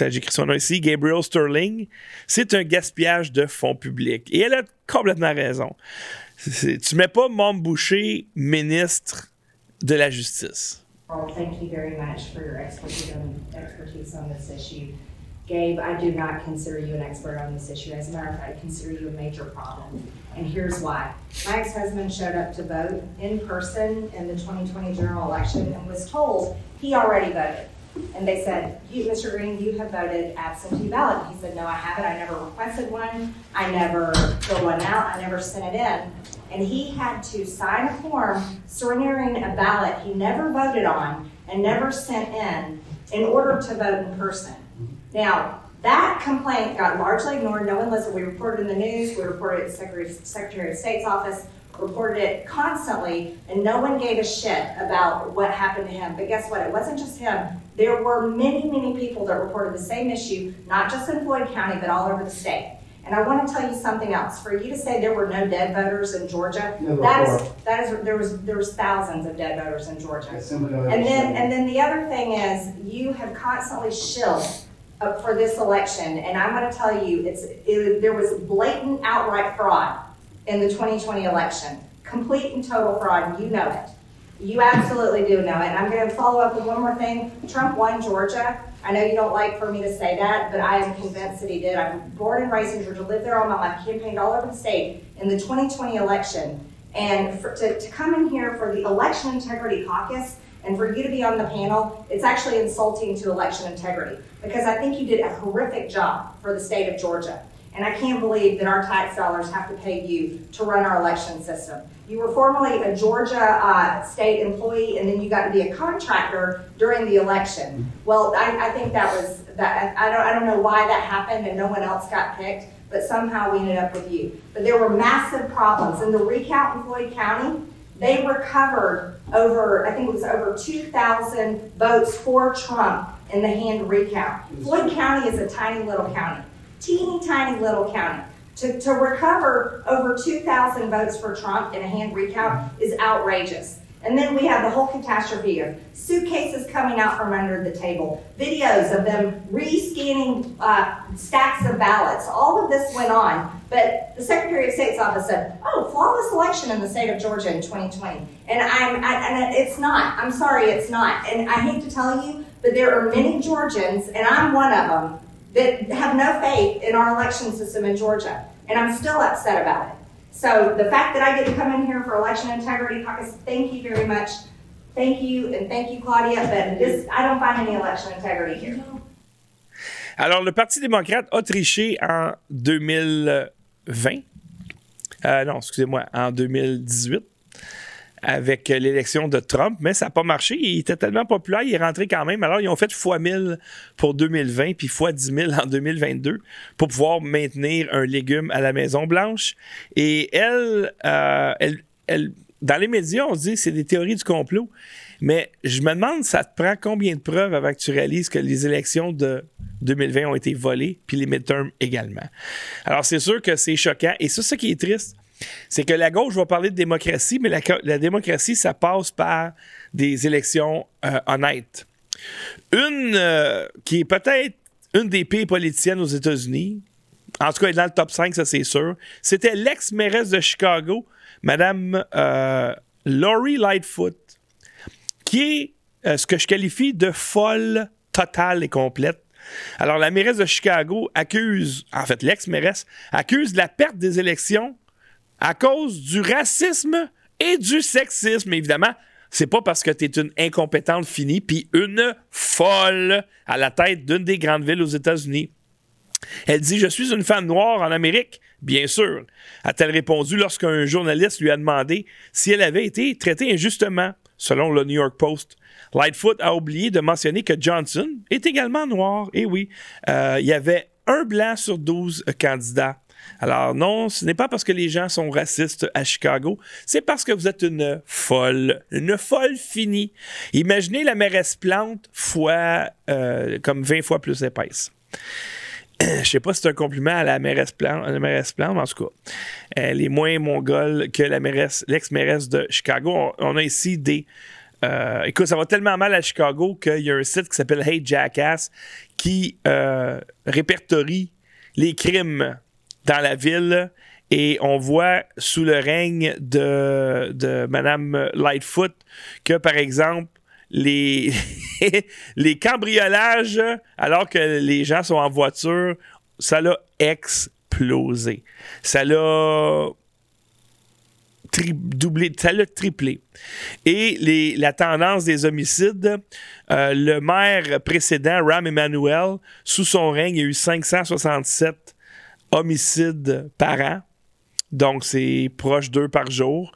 j'écris son nom ici, Gabriel Sterling, c'est un gaspillage de fonds publics. Et elle a complètement raison. Tu mets pas Mom Boucher ministre de la Justice. Well, thank you very for your expertise on this issue. Gabe, I do not consider you an expert on this issue. As a matter of fact, I consider you a major problem. And here's why. My ex husband showed up to vote in person in the 2020 general election and was told he already voted. And they said, Mr. Green, you have voted absentee ballot. He said, No, I haven't. I never requested one. I never filled one out. I never sent it in. And he had to sign a form surrendering a ballot he never voted on and never sent in in order to vote in person. Now, that complaint got largely ignored. No one listened. We reported in the news, we reported it at the Secretary of State's office, reported it constantly, and no one gave a shit about what happened to him. But guess what? It wasn't just him. There were many, many people that reported the same issue, not just in Floyd County, but all over the state. And I want to tell you something else. For you to say there were no dead voters in Georgia, no, that is that is there was there was thousands of dead voters in Georgia. And then and then the other thing is you have constantly shilled Uh, for this election, and I'm going to tell you, it's it, there was blatant, outright fraud in the 2020 election, complete and total fraud. You know it. You absolutely do know it. And I'm going to follow up with one more thing. Trump won Georgia. I know you don't like for me to say that, but I am convinced that he did. I'm born and raised in Georgia, lived there all my life, campaigned all over the state in the 2020 election. And for, to, to come in here for the Election Integrity Caucus and for you to be on the panel, it's actually insulting to election integrity because I think you did a horrific job for the state of Georgia. And I can't believe that our tax dollars have to pay you to run our election system. You were formerly a Georgia uh, state employee, and then you got to be a contractor during the election. Well, I, I think that was that. I don't, I don't know why that happened, and no one else got picked, but somehow we ended up with you. But there were massive problems in the recount in Floyd County. They recovered over, I think it was over 2,000 votes for Trump in the hand recount. Floyd County is a tiny little county, teeny tiny little county. To, to recover over 2,000 votes for Trump in a hand recount is outrageous. And then we have the whole catastrophe of suitcases coming out from under the table, videos of them re-scanning uh, stacks of ballots. All of this went on, but the Secretary of State's office said, "Oh, flawless election in the state of Georgia in 2020," and I'm, I, and it's not. I'm sorry, it's not. And I hate to tell you, but there are many Georgians, and I'm one of them, that have no faith in our election system in Georgia, and I'm still upset about it. So the fact that I get to come in here for election integrity caucus, thank you very much. Thank you, and thank you, Claudia, but this, I don't find any election integrity here. Alors, le Parti démocrate a triché en 2020. Euh, non, excusez-moi, en 2018. avec l'élection de Trump, mais ça n'a pas marché. Il était tellement populaire, il est rentré quand même. Alors, ils ont fait x 1000 pour 2020, puis x 10 000 en 2022 pour pouvoir maintenir un légume à la Maison-Blanche. Et elle, euh, elle, elle, dans les médias, on dit que c'est des théories du complot. Mais je me demande, ça te prend combien de preuves avant que tu réalises que les élections de 2020 ont été volées, puis les midterms également? Alors, c'est sûr que c'est choquant. Et ça, ce qui est triste, c'est que la gauche va parler de démocratie, mais la, démocratie, ça passe par des élections euh, honnêtes. Une euh, qui est peut-être une des pires politiciennes aux États-Unis, en tout cas, elle est dans le top 5, ça c'est sûr, c'était l'ex-mairesse de Chicago, Madame euh, Laurie Lightfoot, est ce que je qualifie de folle totale et complète. Alors, la mairesse de Chicago accuse, en fait, l'ex-mairesse, accuse la perte des élections à cause du racisme et du sexisme, évidemment. C'est pas parce que tu es une incompétente finie puis une folle à la tête d'une des grandes villes aux États-Unis. Elle dit Je suis une femme noire en Amérique. Bien sûr, a-t-elle répondu lorsqu'un journaliste lui a demandé si elle avait été traitée injustement, selon le New York Post. Lightfoot a oublié de mentionner que Johnson est également noir. Et oui, euh, il y avait un blanc sur 12 candidats. Alors non, ce n'est pas parce que les gens sont racistes à Chicago, c'est parce que vous êtes une folle, une folle finie. Imaginez la mairesse Plante fois euh, comme 20 fois plus épaisse. Je sais pas si c'est un compliment à la mairesse Plante, la mairesse mais en tout cas, elle est moins mongole que la mairesse, l'ex-mairesse de Chicago. On, a ici des euh, écoute, ça va tellement mal à Chicago qu'il y a un site qui s'appelle Hey Jackass qui euh, répertorie les crimes dans la ville et on voit sous le règne de, de Mme Lightfoot que, par exemple, les, cambriolages, alors que les gens sont en voiture, ça l'a explosé. Ça l'a doublé, ça l'a triplé. Et la tendance des homicides, euh, le maire précédent, Ram Emanuel, sous son règne, il y a eu 567 homicides par an. Donc, c'est proche d'eux par jour.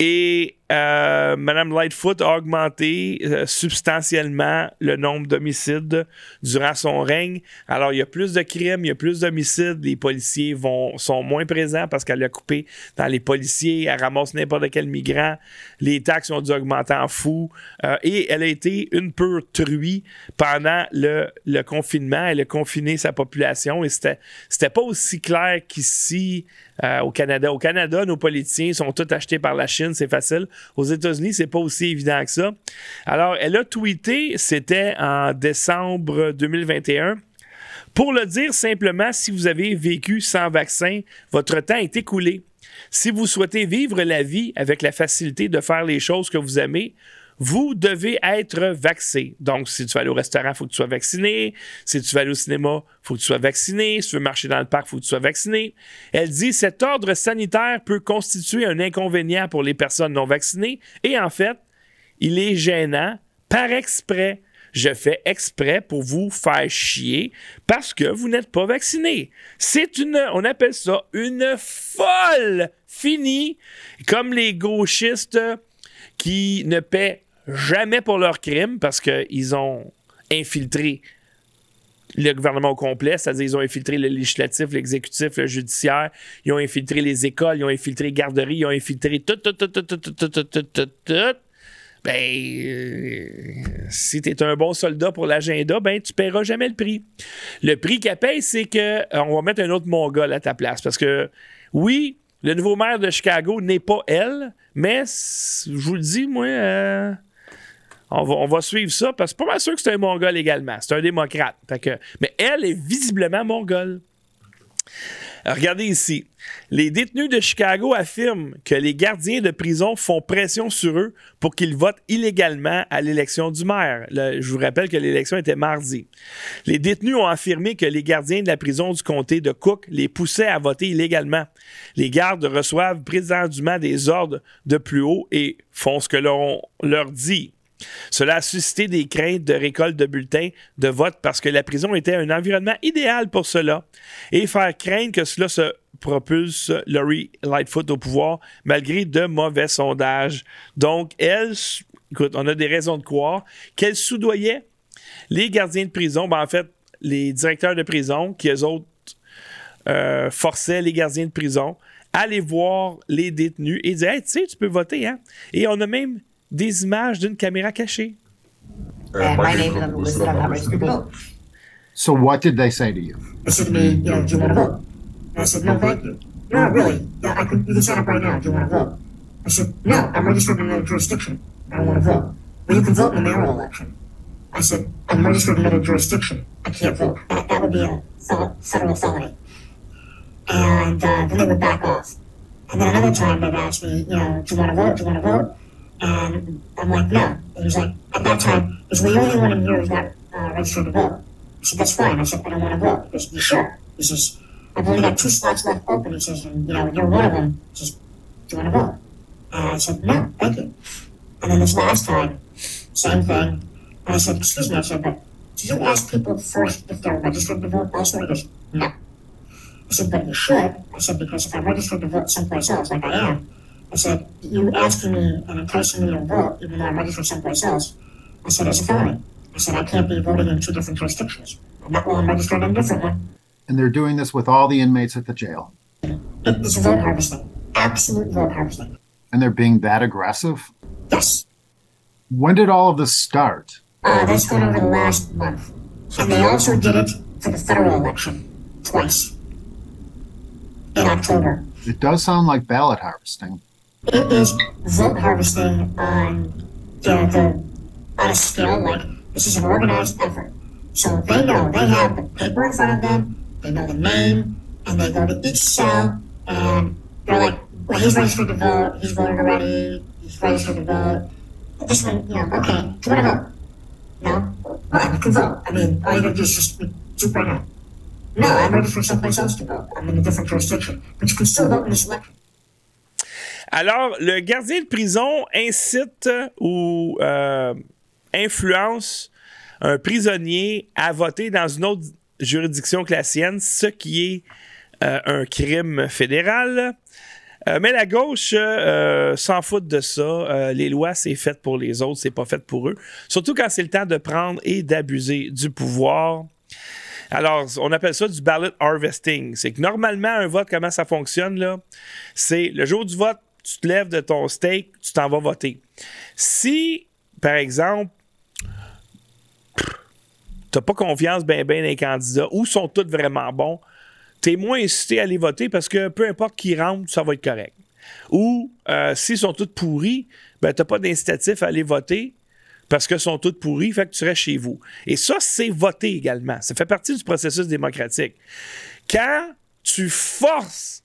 Et euh, Mme Lightfoot a augmenté euh, substantiellement le nombre d'homicides durant son règne. Alors, il y a plus de crimes, il y a plus d'homicides. Les policiers vont, sont moins présents parce qu'elle a coupé dans les policiers. Elle ramasse n'importe quel migrant. Les taxes ont dû augmenter en fou. Euh, et elle a été une pure truie pendant le, le, confinement. Elle a confiné sa population et c'était, c'était pas aussi clair qu'ici au Canada. Au Canada, nos politiciens sont tous achetés par la Chine, c'est facile. Aux États-Unis, c'est pas aussi évident que ça. Alors, elle a tweeté, c'était en décembre 2021. Pour le dire simplement, si vous avez vécu sans vaccin, votre temps est écoulé. Si vous souhaitez vivre la vie avec la facilité de faire les choses que vous aimez, vous devez être vacciné. Donc, si tu vas aller au restaurant, il faut que tu sois vacciné. Si tu vas aller au cinéma, il faut que tu sois vacciné. Si tu veux marcher dans le parc, il faut que tu sois vacciné. Elle dit cet ordre sanitaire peut constituer un inconvénient pour les personnes non vaccinées. Et en fait, il est gênant par exprès. Je fais exprès pour vous faire chier parce que vous n'êtes pas vacciné. C'est une, on appelle ça une folle finie, comme les gauchistes qui ne paient jamais pour leurs crimes parce qu'ils ont infiltré le gouvernement au complet, c'est-à-dire ils ont infiltré le législatif, l'exécutif, le judiciaire, ils ont infiltré les écoles, ils ont infiltré les garderies, ils ont infiltré tout, tout, tout, tout, tout, tout, tout, tout, tout, tout. Ben, euh, si tu es un bon soldat pour l'agenda, ben, tu paieras jamais le prix. Le prix qu'elle paye, c'est que on va mettre un autre mongol à ta place. Parce que, oui, le nouveau maire de Chicago n'est pas elle, mais je vous le dis, moi, euh, on va, suivre ça parce que pas mal sûr que c'est un mongol également. C'est un démocrate. mais elle est visiblement mongole. regardez ici. Les détenus de Chicago affirment que les gardiens de prison font pression sur eux pour qu'ils votent illégalement à l'élection du maire. je vous rappelle que l'élection était mardi. Les détenus ont affirmé que les gardiens de la prison du comté de Cook les poussaient à voter illégalement. Les gardes reçoivent prétendument des ordres de plus haut et font ce que l'on leur dit. Cela a suscité des craintes de récolte de bulletins de vote parce que la prison était un environnement idéal pour cela et faire craindre que cela se propulse Laurie Lightfoot au pouvoir malgré de mauvais sondages. Donc, elle, écoute, on a des raisons de croire qu'elle soudoyait les gardiens de prison, ben, en fait, les directeurs de prison, qui eux autres euh, forçaient les gardiens de prison à aller voir les détenus et dire Hey, tu sais, tu peux voter, hein? Et on a même des images d'une caméra cachée. And my name is listed on that registered to vote. So what did they say to you? They said to me, you know, do you want to vote? And I said, no, thank you. No, really. Yeah, I could, you can sign up right now. Do you want to vote? I said, no, I'm registered in another jurisdiction. I don't want to vote. Well, you can vote in the mayoral election. I said, I'm registered in another jurisdiction. I can't vote. That, that would be a fel- federal felony. And uh, then they would back off. And then another time they'd ask me, you know, do you want to vote? Do you want to vote? And I'm like, no. And he's like, at that time, he's the only one in here who's not uh, registered to vote. I said, that's fine. I said, I don't want to vote. He goes, you sure? He says, I've only got two slots left open. He says, and, you know, you're one of them. He says, do you want to vote? And I said, no, thank you. And then this last time, same thing. And I said, excuse me, I said, but do you ask people first if they're registered to vote elsewhere? He goes, no. I said, but you should. I said, because if I'm registered to vote someplace else, like I am, I said, you asking me and enticing me to vote, even though I'm registered someplace else, I said, it's a felony. I said, I can't be voting in two different jurisdictions. I'm not well, I'm registered in a different one. And they're doing this with all the inmates at the jail. It's vote harvesting. Absolute vote harvesting. And they're being that aggressive? Yes. When did all of this start? Uh, that's over the last month. And they also did it for the federal election twice in October. It does sound like ballot harvesting. It is vote harvesting on the, on a scale like this is an organized effort. So they know they have the paper in front of them, they know the name, and they go to each cell and they're like, well, he's registered to vote, he's voted already, he's registered to vote. This one, you know, okay, do you want to vote? No? Well, you can vote. I mean, all you gotta do is just right now. No, I'm registered someplace else to vote. I'm in a different jurisdiction. But you can still vote in this election. Alors, le gardien de prison incite ou euh, influence un prisonnier à voter dans une autre juridiction que la sienne, ce qui est euh, un crime fédéral. Euh, mais la gauche euh, s'en fout de ça. Euh, les lois, c'est fait pour les autres, c'est pas fait pour eux. Surtout quand c'est le temps de prendre et d'abuser du pouvoir. Alors, on appelle ça du ballot harvesting. C'est que normalement, un vote, comment ça fonctionne, là? C'est le jour du vote, tu te lèves de ton steak, tu t'en vas voter. Si, par exemple, t'as pas confiance ben ben dans les candidats ou sont tous vraiment bons, t'es moins incité à aller voter parce que peu importe qui rentre, ça va être correct. Ou euh, s'ils sont tous pourris, ben t'as pas d'incitatif à aller voter parce qu'ils sont tous pourris, fait que tu restes chez vous. Et ça, c'est voter également. Ça fait partie du processus démocratique. Quand tu forces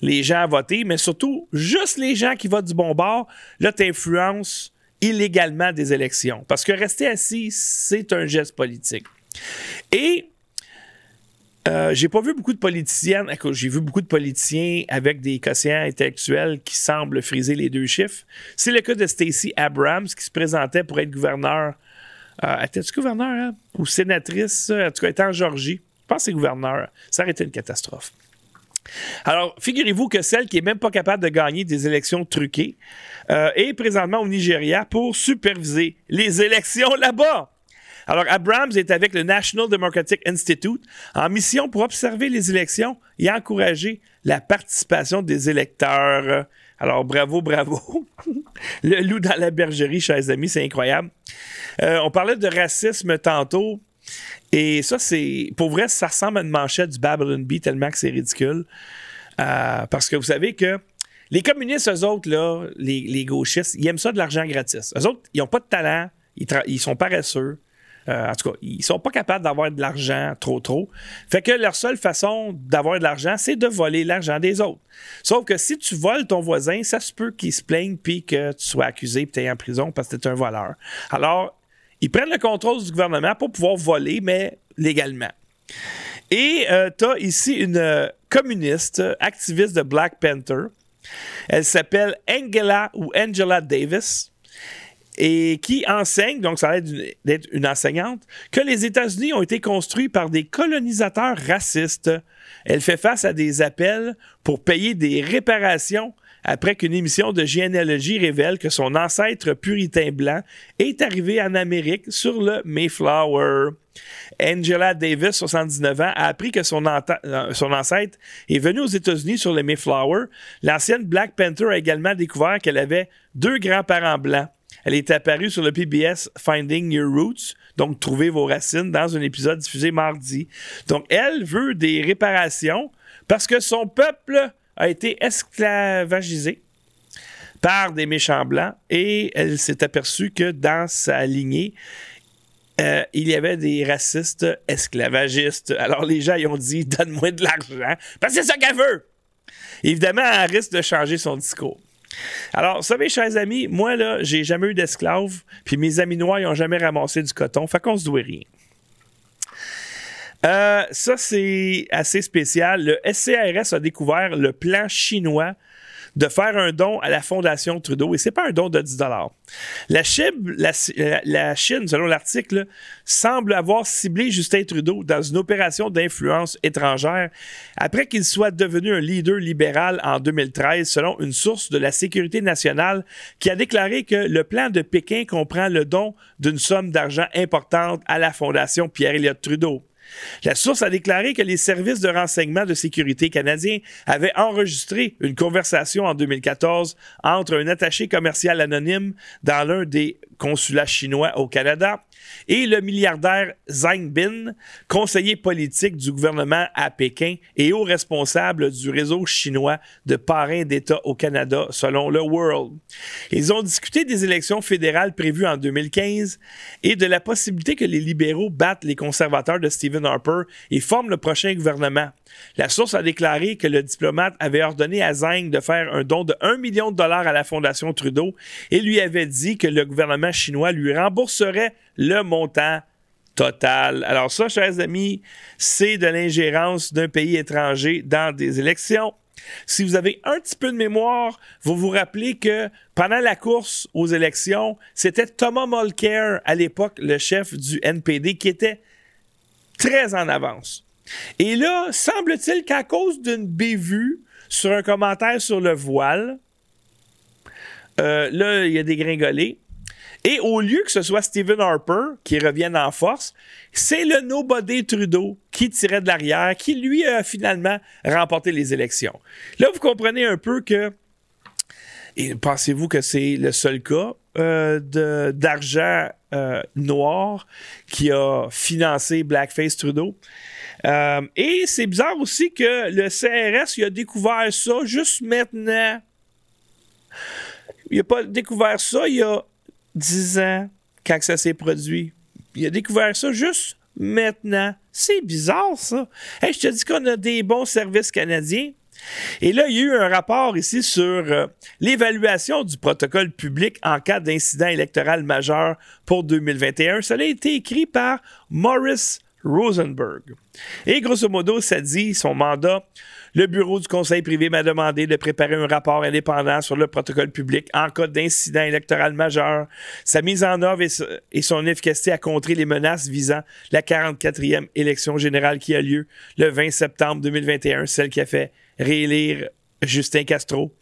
les gens à voter, mais surtout juste les gens qui votent du bon bord, là, tu influences illégalement des élections. Parce que rester assis, c'est un geste politique. Et euh, j'ai pas vu beaucoup de politiciennes. J'ai vu beaucoup de politiciens avec des quotients intellectuels qui semblent friser les deux chiffres. C'est le cas de Stacey Abrams qui se présentait pour être gouverneur. Euh, Était-tu gouverneur hein? ou sénatrice? En tout cas, elle était en Georgie. Je pense que c'est gouverneur. Ça aurait été une catastrophe. Alors, figurez-vous que celle qui est même pas capable de gagner des élections truquées euh, est présentement au Nigeria pour superviser les élections là-bas. Alors, Abrams est avec le National Democratic Institute en mission pour observer les élections et encourager la participation des électeurs. Alors, bravo, bravo. le loup dans la bergerie, chers amis, c'est incroyable. Euh, on parlait de racisme tantôt. Et ça, c'est. Pour vrai, ça ressemble à une manchette du Babylon Bee tellement que c'est ridicule. Euh, parce que vous savez que les communistes, eux autres, là, les, gauchistes, ils aiment ça de l'argent gratis. Eux autres, ils n'ont pas de talent, ils, ils sont paresseux. Euh, en tout cas, ils sont pas capables d'avoir de l'argent trop trop. Fait que leur seule façon d'avoir de l'argent, c'est de voler l'argent des autres. Sauf que si tu voles ton voisin, ça se peut qu'il se plaigne puis que tu sois accusé et tu es en prison parce que tu es un voleur. Alors, ils prennent le contrôle du gouvernement pour pouvoir voler, mais légalement. Et euh, tu as ici une euh, communiste, activiste de Black Panther. Elle s'appelle Angela ou Angela Davis. et qui enseigne, donc ça a l'air d'être une enseignante, que les États-Unis ont été construits par des colonisateurs racistes. Elle fait face à des appels pour payer des réparations après qu'une émission de généalogie révèle que son ancêtre puritain blanc est arrivé en Amérique sur le Mayflower. Angela Davis, 79 ans, a appris que son, euh, son ancêtre est venu aux États-Unis sur le Mayflower. L'ancienne Black Panther a également découvert qu'elle avait deux grands-parents blancs. Elle est apparue sur le PBS Finding Your Roots, donc Trouver vos racines, dans un épisode diffusé mardi. Donc, elle veut des réparations parce que son peuple a été esclavagisé par des méchants blancs et elle s'est aperçue que dans sa lignée, euh, il y avait des racistes esclavagistes. Alors les gens ils ont dit donne-moi de l'argent parce que c'est ça qu'elle veut. Évidemment, elle risque de changer son discours. Alors, vous savez, chers amis, moi, là, j'ai jamais eu d'esclave, puis mes amis noirs, ils n'ont jamais ramassé du coton, fait qu'on se doit rien. Euh, ça, c'est assez spécial. Le SCRS a découvert le plan chinois de faire un don à la Fondation Trudeau, et c'est pas un don de 10 la Chine, la, Chine, selon l'article, semble avoir ciblé Justin Trudeau dans une opération d'influence étrangère après qu'il soit devenu un leader libéral en 2013, selon une source de la sécurité nationale qui a déclaré que le plan de Pékin comprend le don d'une somme d'argent importante à la Fondation Pierre-Éliott Trudeau. La source a déclaré que les services de renseignement de sécurité canadiens avaient enregistré une conversation en 2014 entre un attaché commercial anonyme dans l'un des consulats chinois au Canada et le milliardaire Zhang Bin, conseiller politique du gouvernement à Pékin et haut responsable du réseau chinois de parrains d'État au Canada, selon le World. Ils ont discuté des élections fédérales prévues en 2015 et de la possibilité que les libéraux battent les conservateurs de Stephen Harper et forment le prochain gouvernement. La source a déclaré que le diplomate avait ordonné à Zhang de faire un don de 1 million de dollars à la Fondation Trudeau et lui avait dit que le gouvernement chinois lui rembourserait le montant total. Alors ça, chers amis, c'est de l'ingérence d'un pays étranger dans des élections. Si vous avez un petit peu de mémoire, vous vous rappelez que pendant la course aux élections, c'était Thomas Mulcair, à l'époque le chef du NPD, qui était très en avance. Et là, semble-t-il qu'à cause d'une bévue sur un commentaire sur le voile, euh, là, il y a des. Et au lieu que ce soit Stephen Harper qui revienne en force, c'est le nobody Trudeau qui tirait de l'arrière, qui lui a finalement remporté les élections. Là, vous comprenez un peu que. Et pensez-vous que c'est le seul cas euh, d'argent euh, noir qui a financé Blackface Trudeau? Euh, et c'est bizarre aussi que le CRS a découvert ça juste maintenant. Il n'a pas découvert ça il a 10 ans quand ça s'est produit. Il a découvert ça juste maintenant. C'est bizarre, ça. je te dis qu'on a des bons services canadiens. Et là, il y a eu un rapport ici sur euh, l'évaluation du protocole public en cas d'incident électoral majeur pour 2021. Ça a été écrit par Maurice Rosenberg. Et grosso modo, ça dit son mandat. Le bureau du conseil privé m'a demandé de préparer un rapport indépendant sur le protocole public en cas d'incident électoral majeur, sa mise en œuvre et, son efficacité à contrer les menaces visant la 44e élection générale qui a lieu le 20 septembre 2021, celle qui a fait réélire Justin Castro.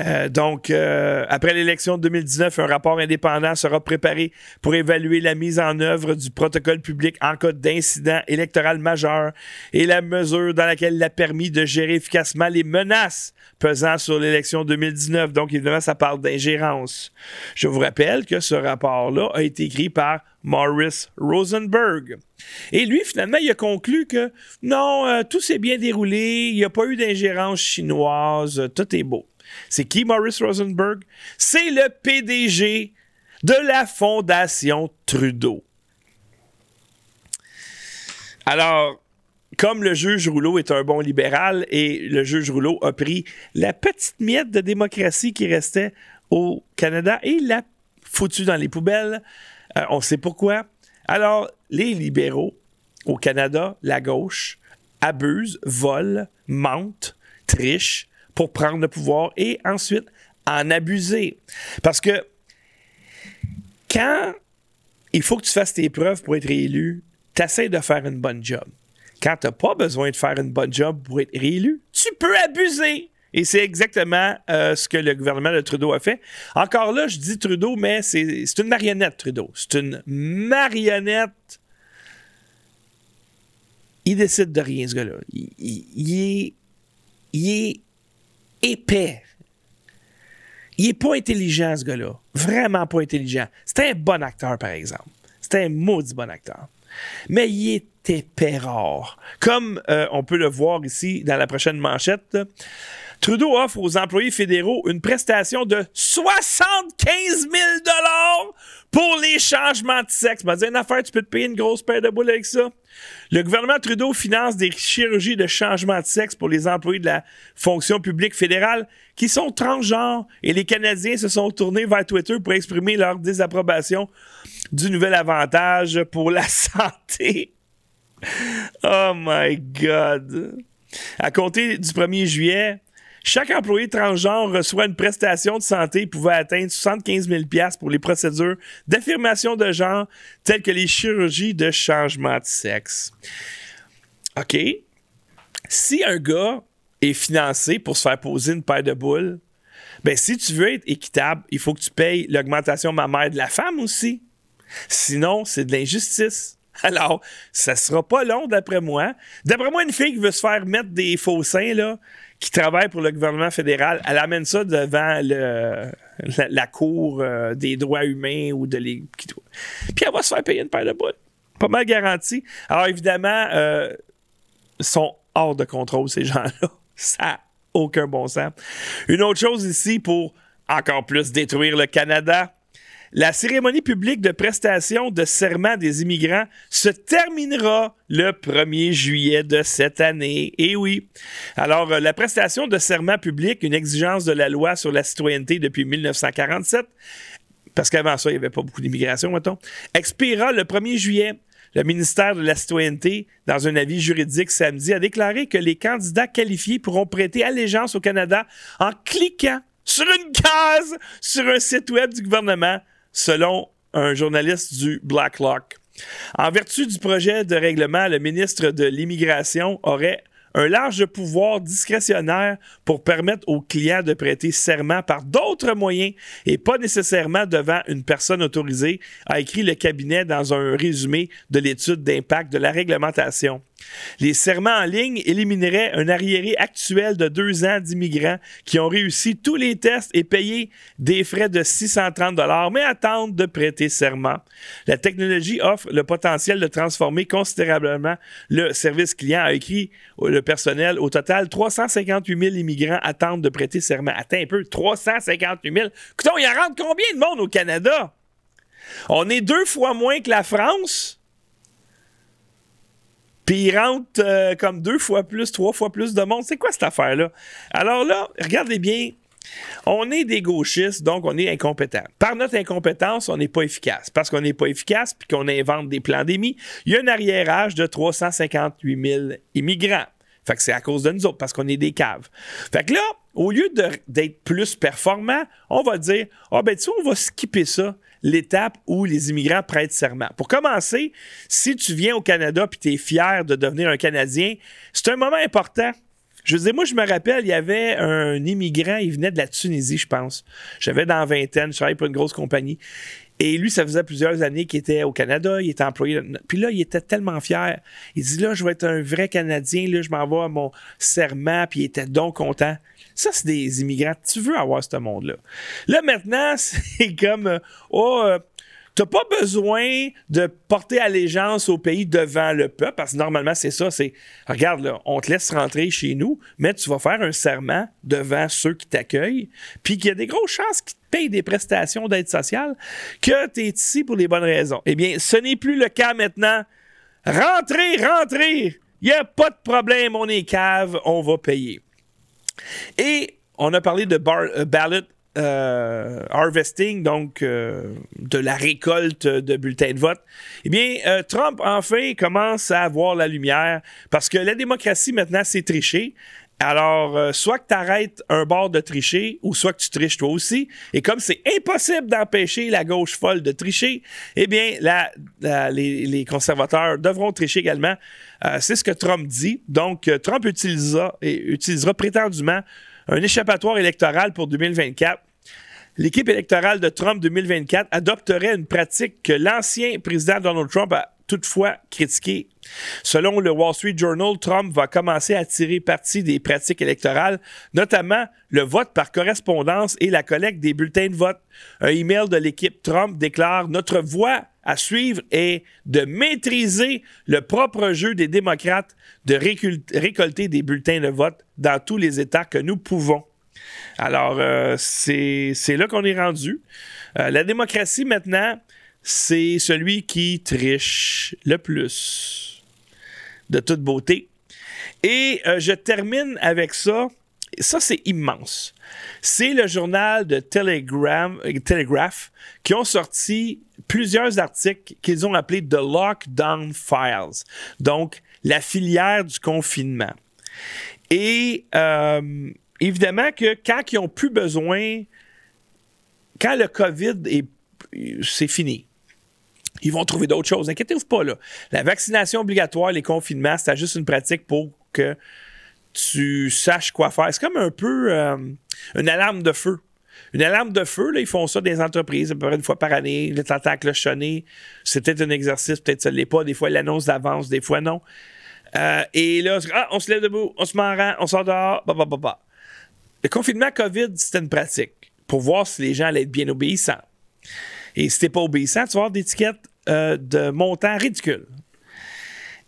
Euh, donc, euh, après l'élection de 2019, un rapport indépendant sera préparé pour évaluer la mise en œuvre du protocole public en cas d'incident électoral majeur et la mesure dans laquelle il a permis de gérer efficacement les menaces pesant sur l'élection 2019. Donc, évidemment, ça parle d'ingérence. Je vous rappelle que ce rapport-là a été écrit par Maurice Rosenberg. Et lui, finalement, il a conclu que non, euh, tout s'est bien déroulé, il n'y a pas eu d'ingérence chinoise, tout est beau. C'est qui Maurice Rosenberg? C'est le PDG de la Fondation Trudeau. Alors, comme le juge Rouleau est un bon libéral et le juge Rouleau a pris la petite miette de démocratie qui restait au Canada et l'a foutu dans les poubelles, euh, on sait pourquoi. Alors, les libéraux au Canada, la gauche, abusent, volent, mentent, trichent pour prendre le pouvoir et ensuite en abuser. Parce que quand il faut que tu fasses tes preuves pour être réélu, tu de faire une bonne job. Quand tu n'as pas besoin de faire une bonne job pour être réélu, tu peux abuser. Et c'est exactement euh, ce que le gouvernement de Trudeau a fait. Encore là, je dis Trudeau, mais c'est une marionnette, Trudeau. C'est une marionnette. Il décide de rien, ce gars-là. Il, il- il est épais. Il est pas intelligent, ce gars-là. Vraiment pas intelligent. C'est un bon acteur, par exemple. C'est un maudit bon acteur. Mais il est épais. Comme euh, on peut le voir ici dans la prochaine manchette, Trudeau offre aux employés fédéraux une prestation de 75 000 pour les changements de sexe. Ben, dire une affaire, tu peux te payer une grosse paire de boules avec ça. Le gouvernement Trudeau finance des chirurgies de changement de sexe pour les employés de la fonction publique fédérale qui sont transgenres et les Canadiens se sont tournés vers Twitter pour exprimer leur désapprobation du nouvel avantage pour la santé. Oh my God. À compter du 1er juillet, chaque employé transgenre reçoit une prestation de santé pouvant atteindre 75 000 pour les procédures d'affirmation de genre telles que les chirurgies de changement de sexe. OK. Si un gars est financé pour se faire poser une paire de boules, ben si tu veux être équitable, il faut que tu payes l'augmentation mammaire de la femme aussi. Sinon, c'est de l'injustice. Alors, ça sera pas long, d'après moi. D'après moi, une fille qui veut se faire mettre des faux seins, là, qui travaille pour le gouvernement fédéral, elle amène ça devant le, la, Cour euh, des droits humains ou de les. Puis elle va se faire payer une paire de boules. Pas mal garanti. Alors, évidemment, euh, sont hors de contrôle, ces gens-là. Ça n'a aucun bon sens. Une autre chose ici pour encore plus détruire le Canada. La cérémonie publique de prestation de serment des immigrants se terminera le 1er juillet de cette année. Et oui. Alors, euh, la prestation de serment public, une exigence de la loi sur la citoyenneté depuis 1947, parce qu'avant ça, il n'y avait pas beaucoup d'immigration, mettons, expirera le 1er juillet. Le ministère de la Citoyenneté, dans un avis juridique samedi, a déclaré que les candidats qualifiés pourront prêter allégeance au Canada en cliquant sur une case sur un site web du gouvernement, selon un journaliste du Blacklock. En vertu du projet de règlement, le ministre de l'Immigration aurait un large pouvoir discrétionnaire pour permettre aux clients de prêter serment par d'autres moyens et pas nécessairement devant une personne autorisée, a écrit le cabinet dans un résumé de l'étude d'impact de la réglementation. Les serments en ligne élimineraient un arriéré actuel de deux ans d'immigrants qui ont réussi tous les tests et payé des frais de 630 mais attendent de prêter serment. La technologie offre le potentiel de transformer considérablement le service client, a écrit le personnel. Au total, 358 000 immigrants attendent de prêter serment. Attends un peu, 358 000. Écoutez, il y en rentre combien de monde au Canada? On est deux fois moins que la France. Puis il rentre euh, comme deux fois plus, trois fois plus de monde. C'est quoi cette affaire-là? Alors là, regardez bien. On est des gauchistes, donc on est incompétents. Par notre incompétence, on n'est pas efficace. Parce qu'on n'est pas efficace puis qu'on invente des pandémies, il y a un arriérage de 358 000 immigrants. Fait que c'est à cause de nous autres, parce qu'on est des caves. Fait que là, au lieu d'être plus performant, on va dire, ah ben tu sais, on va skipper ça, l'étape où les immigrants prêtent serment. Pour commencer, si tu viens au Canada puis tu es fier de devenir un Canadien, c'est un moment important. Je veux moi, je me rappelle, il y avait un immigrant, il venait de la Tunisie, je pense. J'avais dans la vingtaine, je travaillais pour une grosse compagnie. Et lui, ça faisait plusieurs années qu'il était au Canada, il était employé. Puis là, il était tellement fier. Il dit là, je vais être un vrai Canadien, là, je m'en vais à mon serment, puis il était donc content. Ça, c'est des immigrants. Tu veux avoir ce monde-là. Là, maintenant, c'est comme, euh, oh, euh, T'as pas besoin de porter allégeance au pays devant le peuple, parce que normalement, c'est ça, c'est, regarde, là, on te laisse rentrer chez nous, mais tu vas faire un serment devant ceux qui t'accueillent, puis qu'il y a des grosses chances qu'ils te payent des prestations d'aide sociale, que tu es ici pour les bonnes raisons. Eh bien, ce n'est plus le cas maintenant. Rentrez, rentrez! Il n'y a pas de problème, on est cave, on va payer. Et on a parlé de euh, ballot euh, harvesting, donc euh, de la récolte de bulletins de vote. Eh bien, Trump, enfin, commence à avoir la lumière parce que la démocratie, maintenant, c'est triché. Alors, euh, soit que tu arrêtes un bord de tricher, ou soit que tu triches toi aussi. Et comme c'est impossible d'empêcher la gauche folle de tricher, eh bien, les, conservateurs devront tricher également. Euh, c'est ce que Trump dit. Donc, euh, Trump utilisera, utilisera prétendument un échappatoire électoral pour 2024 l'équipe électorale de Trump 2024 adopterait une pratique que l'ancien président Donald Trump a toutefois critiquée. Selon le Wall Street Journal, Trump va commencer à tirer parti des pratiques électorales, notamment le vote par correspondance et la collecte des bulletins de vote. Un email de l'équipe Trump déclare Notre voie à suivre est de maîtriser le propre jeu des démocrates, de récolter des bulletins de vote dans tous les États que nous pouvons. Alors, euh, c'est c'est là qu'on est rendu. Euh, la démocratie, maintenant, c'est celui qui triche le plus. De toute beauté. Et euh, je termine avec ça. Ça, c'est immense. C'est le journal de Telegram, euh, Telegraph qui ont sorti plusieurs articles qu'ils ont appelés The Lockdown Files. Donc, la filière du confinement. Et euh, évidemment que quand ils ont plus besoin, quand le COVID est, c'est fini, ils vont trouver d'autres choses. Inquiétez-vous pas, là. La vaccination obligatoire, les confinements, c'est juste une pratique pour que tu saches quoi faire. C'est comme un peu euh, une alarme de feu. Une alarme de feu, là, ils font ça les entreprises à peu près une fois par année. Le temps à clochonner. C'est peut-être un exercice, peut-être ça ne l'est pas. Des fois, ils l'annoncent d'avance, des fois non. Euh, et là, ah, on se lève debout, on se met en rang, on sort dehors, bah, bah, bah, bah. Le confinement COVID, c'était une pratique pour voir si les gens allaient être bien obéissants. Et si t'es pas obéissant, tu vas avoir des étiquettes euh, de montant ridicule.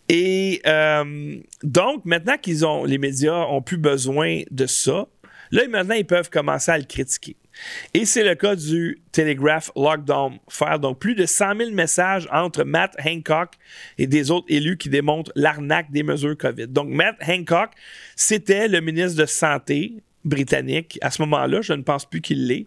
Et euh, donc, maintenant qu'ils ont, les médias ont plus besoin de ça, là, maintenant, ils peuvent commencer à le critiquer. Et c'est le cas du Telegraph Lockdown File. Donc, plus de 100 000 messages entre Matt Hancock et des autres élus qui démontrent l'arnaque des mesures COVID. Donc, Matt Hancock, c'était le ministre de Santé britannique à ce moment-là. Je ne pense plus qu'il l'est.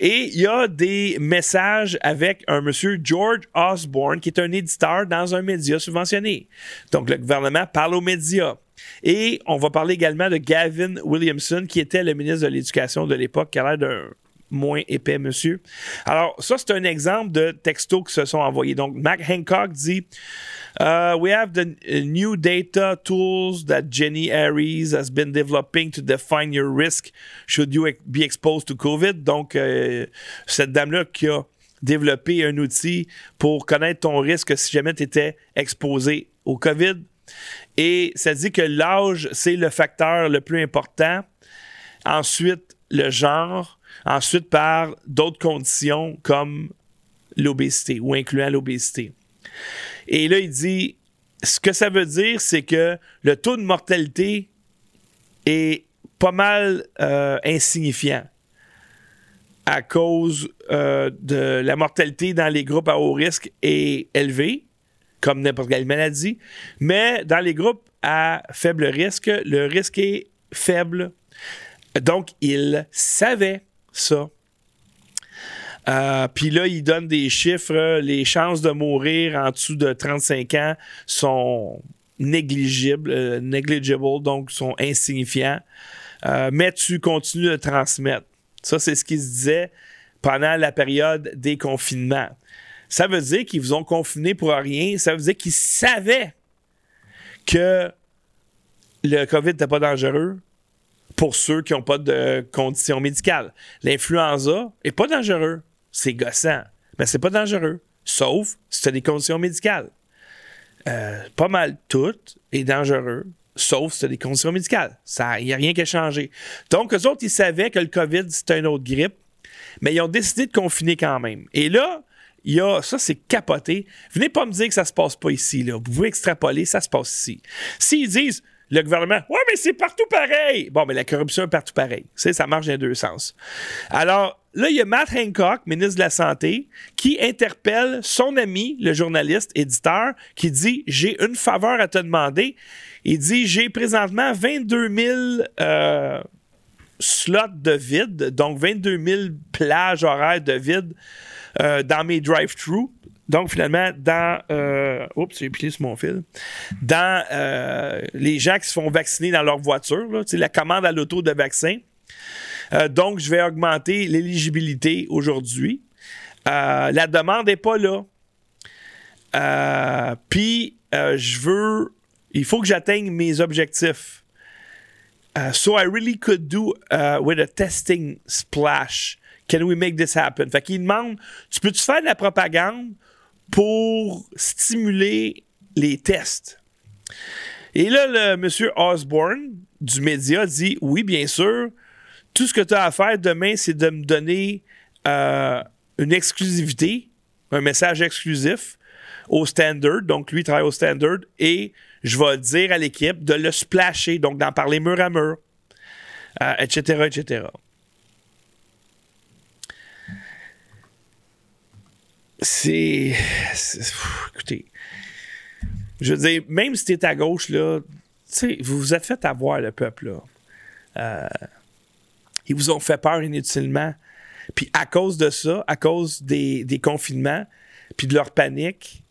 Et il y a des messages avec un monsieur George Osborne, qui est un éditeur dans un média subventionné. Donc, le gouvernement parle aux médias. Et on va parler également de Gavin Williamson, qui était le ministre de l'Éducation de l'époque, qui a l'air d'un moins épais monsieur. Alors, ça, c'est un exemple de textos qui se sont envoyés. Donc, Mac Hancock dit Uh, We have the uh, new data tools that Jenny Harris has been developing to define your risk should you be exposed to COVID. Donc, euh, cette dame-là qui a développé un outil pour connaître ton risque si jamais tu étais exposé au COVID. Et ça dit que l'âge, c'est le facteur le plus important. Ensuite, le genre. Ensuite, par d'autres conditions comme l'obésité ou incluant l'obésité. Et là, il dit, ce que ça veut dire, c'est que le taux de mortalité est pas mal euh, insignifiant à cause euh, de la mortalité dans les groupes à haut risque est élevée, comme n'importe quelle maladie, mais dans les groupes à faible risque, le risque est faible. Donc, il savait ça. Euh, Puis là, il donne des chiffres. Les chances de mourir en dessous de 35 ans sont négligibles, euh, negligible, donc sont insignifiants. Euh, mais tu continues de transmettre. Ça, c'est ce qu'il se disait pendant la période des confinements. Ça veut dire qu'ils vous ont confiné pour rien. Ça veut dire qu'ils savaient que le COVID n'était pas dangereux pour ceux qui n'ont pas de conditions médicales. L'influenza n'est pas dangereux. C'est gossant, mais c'est pas dangereux. Sauf si tu as des conditions médicales. Euh, pas mal tout est dangereux, sauf si tu as des conditions médicales. Il n'y a rien qui a changé. Donc, eux autres, ils savaient que le COVID, c'était une autre grippe, mais ils ont décidé de confiner quand même. Et là, il y a, ça, c'est capoté. Venez pas me dire que ça se passe pas ici. Vous pouvez extrapoler, ça se passe ici. S'ils disent, le gouvernement, ouais, mais c'est partout pareil. Bon, mais la corruption est partout pareil. Ça marche dans deux sens. Alors, là, il y a Matt Hancock, ministre de la Santé, qui interpelle son ami, le journaliste, éditeur, qui dit J'ai une faveur à te demander. Il dit J'ai présentement 22 000 euh, slots de vide, donc 22 000 plages horaires de vide euh, dans mes drive-thru. Donc, finalement, dans. Euh, oups, j'ai mon fil. Dans euh, les gens qui se font vacciner dans leur voiture, là, la commande à l'auto de vaccin. Euh, donc, je vais augmenter l'éligibilité aujourd'hui. La demande n'est pas là. Puis, je veux. Il faut que j'atteigne mes objectifs. So I really could do uh, with a testing splash. Can we make this happen? Fait qu'il demande, tu peux-tu faire de la propagande pour stimuler les tests? Et là, le monsieur Osborne du média dit, oui, bien sûr, tout ce que tu as à faire demain, c'est de me donner euh, une exclusivité, un message exclusif au standard. Donc, lui, il travaille au standard et je vais dire à l'équipe de le splasher, donc d'en parler mur à mur, euh, etc., etc. C'est. Écoutez. Je veux dire, même si t'es à gauche, là, vous vous êtes fait avoir, le peuple, là. Euh, ils vous ont fait peur inutilement. Puis à cause de ça, à cause des, des confinements, puis de leur panique,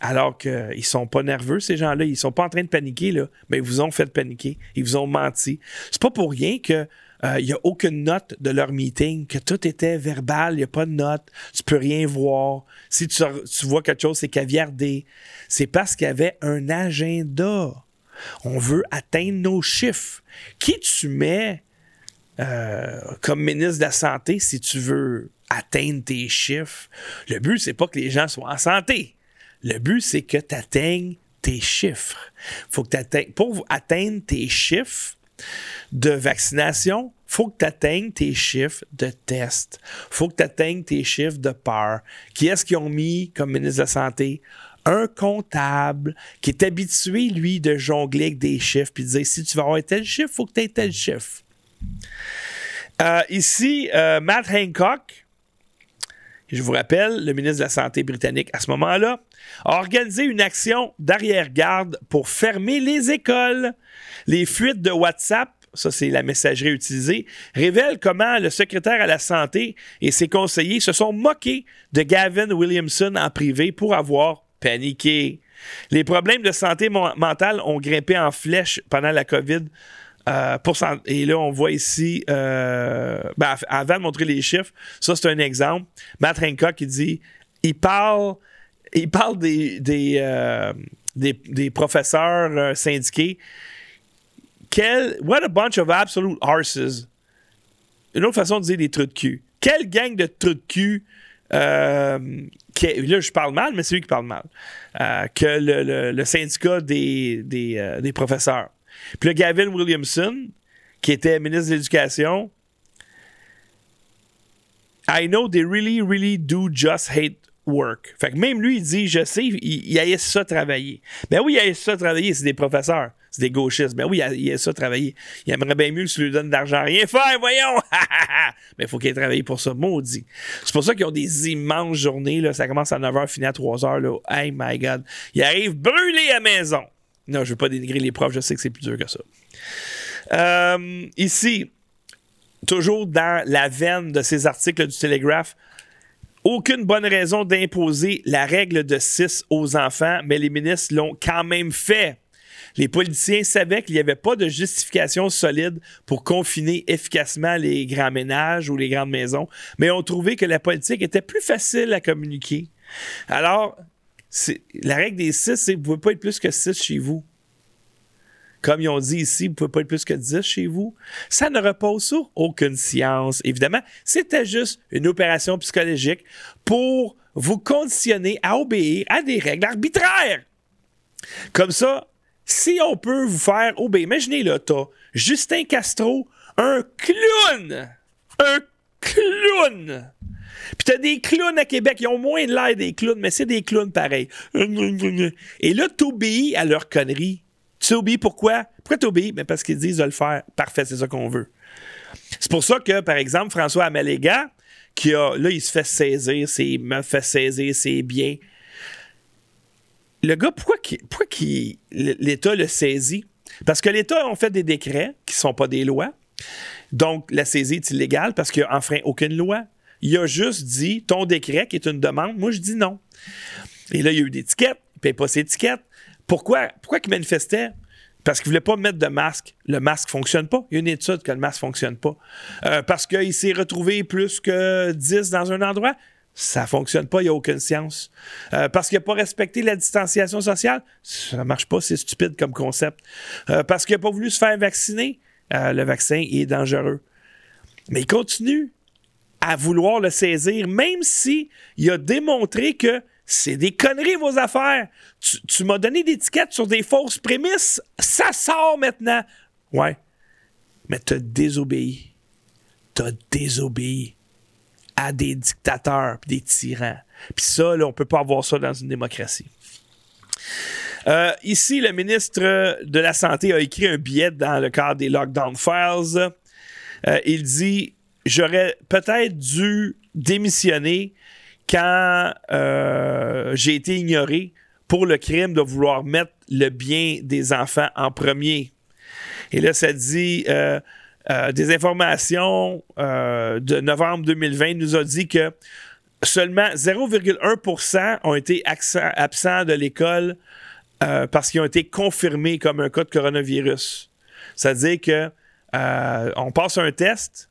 alors qu'ils sont pas nerveux, ces gens-là, ils sont pas en train de paniquer, là, mais ils vous ont fait paniquer, ils vous ont menti. C'est pas pour rien que il n'y a aucune note de leur meeting, que tout était verbal, il n'y a pas de note, tu peux rien voir. Si tu, vois quelque chose, c'est caviardé. C'est parce qu'il y avait un agenda. On veut atteindre nos chiffres. Qui tu mets euh, comme ministre de la Santé si tu veux atteindre tes chiffres? Le but, c'est pas que les gens soient en santé. Le but, c'est que tu atteignes tes chiffres. Faut que pour atteindre tes chiffres de vaccination, faut que tu atteignes tes chiffres de tests. faut que tu atteignes tes chiffres de peur. Qui est-ce qu'ils ont mis comme ministre de la Santé? Un comptable qui est habitué, lui, de jongler avec des chiffres puis de dire si tu vas avoir tel chiffre, faut que tu aies tel chiffre. Euh, ici, euh, Matt Hancock, je vous rappelle, le ministre de la Santé britannique à ce moment-là, a organisé une action d'arrière-garde pour fermer les écoles. Les fuites de WhatsApp, ça c'est la messagerie utilisée, révèlent comment le secrétaire à la Santé et ses conseillers se sont moqués de Gavin Williamson en privé pour avoir paniqué. Les problèmes de santé mentale ont grimpé en flèche pendant la COVID. Euh, et là, on voit ici, euh, ben, av- avant de montrer les chiffres, ça c'est un exemple. Matt Hancock qui dit il parle, il parle des, des, euh, des, professeurs syndiqués. What a bunch of absolute arses. Une autre façon de dire des trucs de cul. Quelle gang de trucs de cul. là, je parle mal, mais c'est lui qui parle mal. que le, syndicat des, des professeurs. Puis là, Gavin Williamson, qui était ministre de l'Éducation, I know they really, really do just hate work. Fait que même lui, il dit, je sais, il, il haït ça travailler. Ben oui, il haït ça travailler, c'est des professeurs, c'est des gauchistes. Ben oui, il haït ça travailler. Il aimerait bien mieux que tu lui donnes d'argent. Rien faire, voyons! Mais il faut qu'il ait travaillé pour ça, maudit. C'est pour ça qu'ils ont des immenses journées, là. Ça commence à 9h, finit à 3h, là. Hey my God. Ils arrivent brûlés à la maison. Non, je veux pas dénigrer les profs, je sais que c'est plus dur que ça. Euh, ici, toujours dans la veine de ces articles du Télégraphe, aucune bonne raison d'imposer la règle de 6 aux enfants, mais les ministres l'ont quand même fait. Les politiciens savaient qu'il n'y avait pas de justification solide pour confiner efficacement les grands ménages ou les grandes maisons, mais ont trouvé que la politique était plus facile à communiquer. Alors, la règle des 6, c'est que vous ne pouvez pas être plus que 6 chez vous. Comme ils ont dit ici, vous ne pouvez pas être plus que 10 chez vous. Ça ne repose sur aucune science. Évidemment, c'était juste une opération psychologique pour vous conditionner à obéir à des règles arbitraires. Comme ça, si on peut vous faire obéir, imaginez là, t'as Justin Castro, un clown! Un clown! Puis t'as des clowns à Québec, ils ont moins de l'air des clowns, mais c'est des clowns pareils. Et là, t'obéis à leurs conneries. Tu obéis pourquoi? Pourquoi t'obéis? Ben parce qu'ils disent de le faire. Parfait, c'est ça qu'on veut. C'est pour ça que, par exemple, François Amaléga, qui a, là, il se fait saisir, il me fait saisir, c'est bien. Le gars, pourquoi, l'État le saisit? Parce que l'État a fait des décrets qui ne sont pas des lois. Donc, la saisie est illégale parce qu'il n'a enfreint aucune loi. Il a juste dit ton décret, qui est une demande, moi je dis non. Et là, il y a eu des tickets, il ne paye pas ses tickets. Pourquoi, pourquoi il manifestait? Parce qu'il ne voulait pas mettre de masque. Le masque ne fonctionne pas. Il y a une étude que le masque ne fonctionne pas. Euh, parce qu'il s'est retrouvé plus que 10 dans un endroit. Ça ne fonctionne pas, il n'y a aucune science. Euh, parce qu'il n'a pas respecté la distanciation sociale, ça ne marche pas, c'est stupide comme concept. Euh, parce qu'il n'a pas voulu se faire vacciner, le vaccin est dangereux. Mais il continue à vouloir le saisir, même si il a démontré que c'est des conneries, vos affaires. Tu, m'as donné des étiquettes sur des fausses prémices. Ça sort maintenant. Ouais. Mais t'as désobéi. T'as désobéi à des dictateurs des tyrans. Puis ça, là, on peut pas avoir ça dans une démocratie. Euh, ici, le ministre de la Santé a écrit un billet dans le cadre des Lockdown Files. Euh, il dit J'aurais peut-être dû démissionner quand euh, j'ai été ignoré pour le crime de vouloir mettre le bien des enfants en premier. Et là, ça dit euh, euh, des informations de novembre 2020 nous a dit que seulement 0,1% ont été absents de l'école parce qu'ils ont été confirmés comme un cas de coronavirus. C'est-à-dire que on passe un test,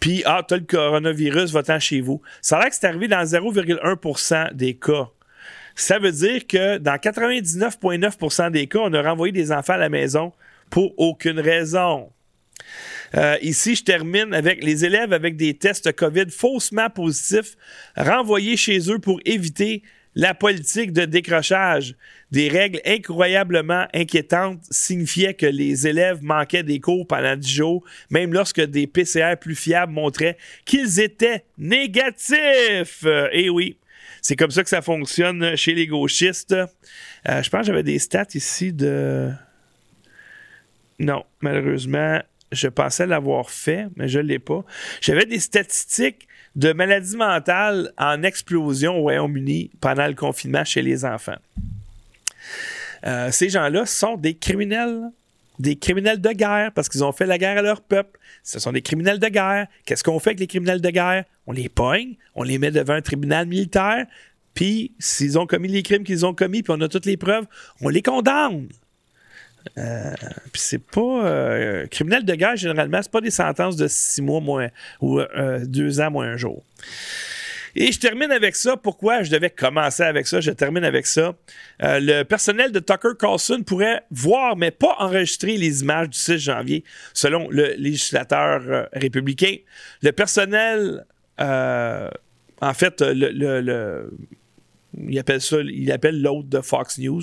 puis, ah, t'as le coronavirus, va-t'en chez vous. Ça a l'air que c'est arrivé dans 0,1% des cas. Ça veut dire que dans 99,9% des cas, on a renvoyé des enfants à la maison pour aucune raison. Euh, ici, je termine avec les élèves avec des tests COVID faussement positifs renvoyés chez eux pour éviter la politique de décrochage. Des règles incroyablement inquiétantes signifiaient que les élèves manquaient des cours pendant 10 jours, même lorsque des PCR plus fiables montraient qu'ils étaient négatifs. Et eh oui, c'est comme ça que ça fonctionne chez les gauchistes. Euh, je pense que j'avais des stats ici de... Non, malheureusement, je pensais l'avoir fait, mais je ne l'ai pas. J'avais des statistiques de maladies mentales en explosion au Royaume-Uni pendant le confinement chez les enfants. Euh, ces gens-là sont des criminels, des criminels de guerre parce qu'ils ont fait la guerre à leur peuple. Ce sont des criminels de guerre. Qu'est-ce qu'on fait avec les criminels de guerre? On les pogne, on les met devant un tribunal militaire, puis s'ils ont commis les crimes qu'ils ont commis, puis on a toutes les preuves, on les condamne. Euh, puis c'est pas. Euh, criminel de guerre, généralement, c'est pas des sentences de six mois moins, ou euh, deux ans moins un jour. Et je termine avec ça. Pourquoi je devais commencer avec ça? Je termine avec ça. le personnel de Tucker Carlson pourrait voir, mais pas enregistrer les images du 6 janvier, selon le législateur républicain. Le personnel, en fait, le il appelle ça, il appelle l'autre de Fox News.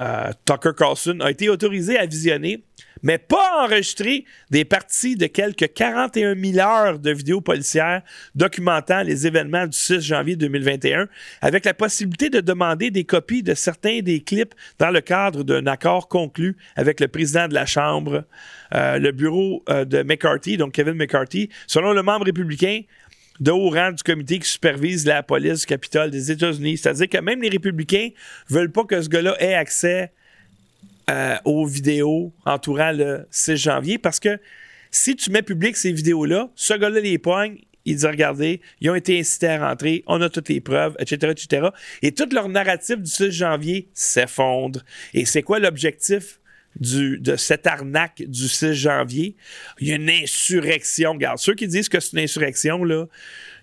Euh, Tucker Carlson a été autorisé à visionner, mais pas enregistrer des parties de quelques 41 000 heures de vidéos policières documentant les événements du 6 janvier 2021, avec la possibilité de demander des copies de certains des clips dans le cadre d'un accord conclu avec le président de la Chambre, euh, le bureau euh, de McCarthy, donc Kevin McCarthy. Selon le membre républicain, de haut rang du comité qui supervise la police du Capitole des États-Unis. C'est-à-dire que même les républicains veulent pas que ce gars-là ait accès euh, aux vidéos entourant le 6 janvier parce que si tu mets public ces vidéos-là, ce gars-là les poigne, il dit regardez, ils ont été incités à rentrer, on a toutes les preuves, etc., etc. Et tout leur narratif du 6 janvier s'effondre. Et c'est quoi l'objectif? De cette arnaque du 6 janvier. Il y a une insurrection. Regarde, ceux qui disent que c'est une insurrection, là,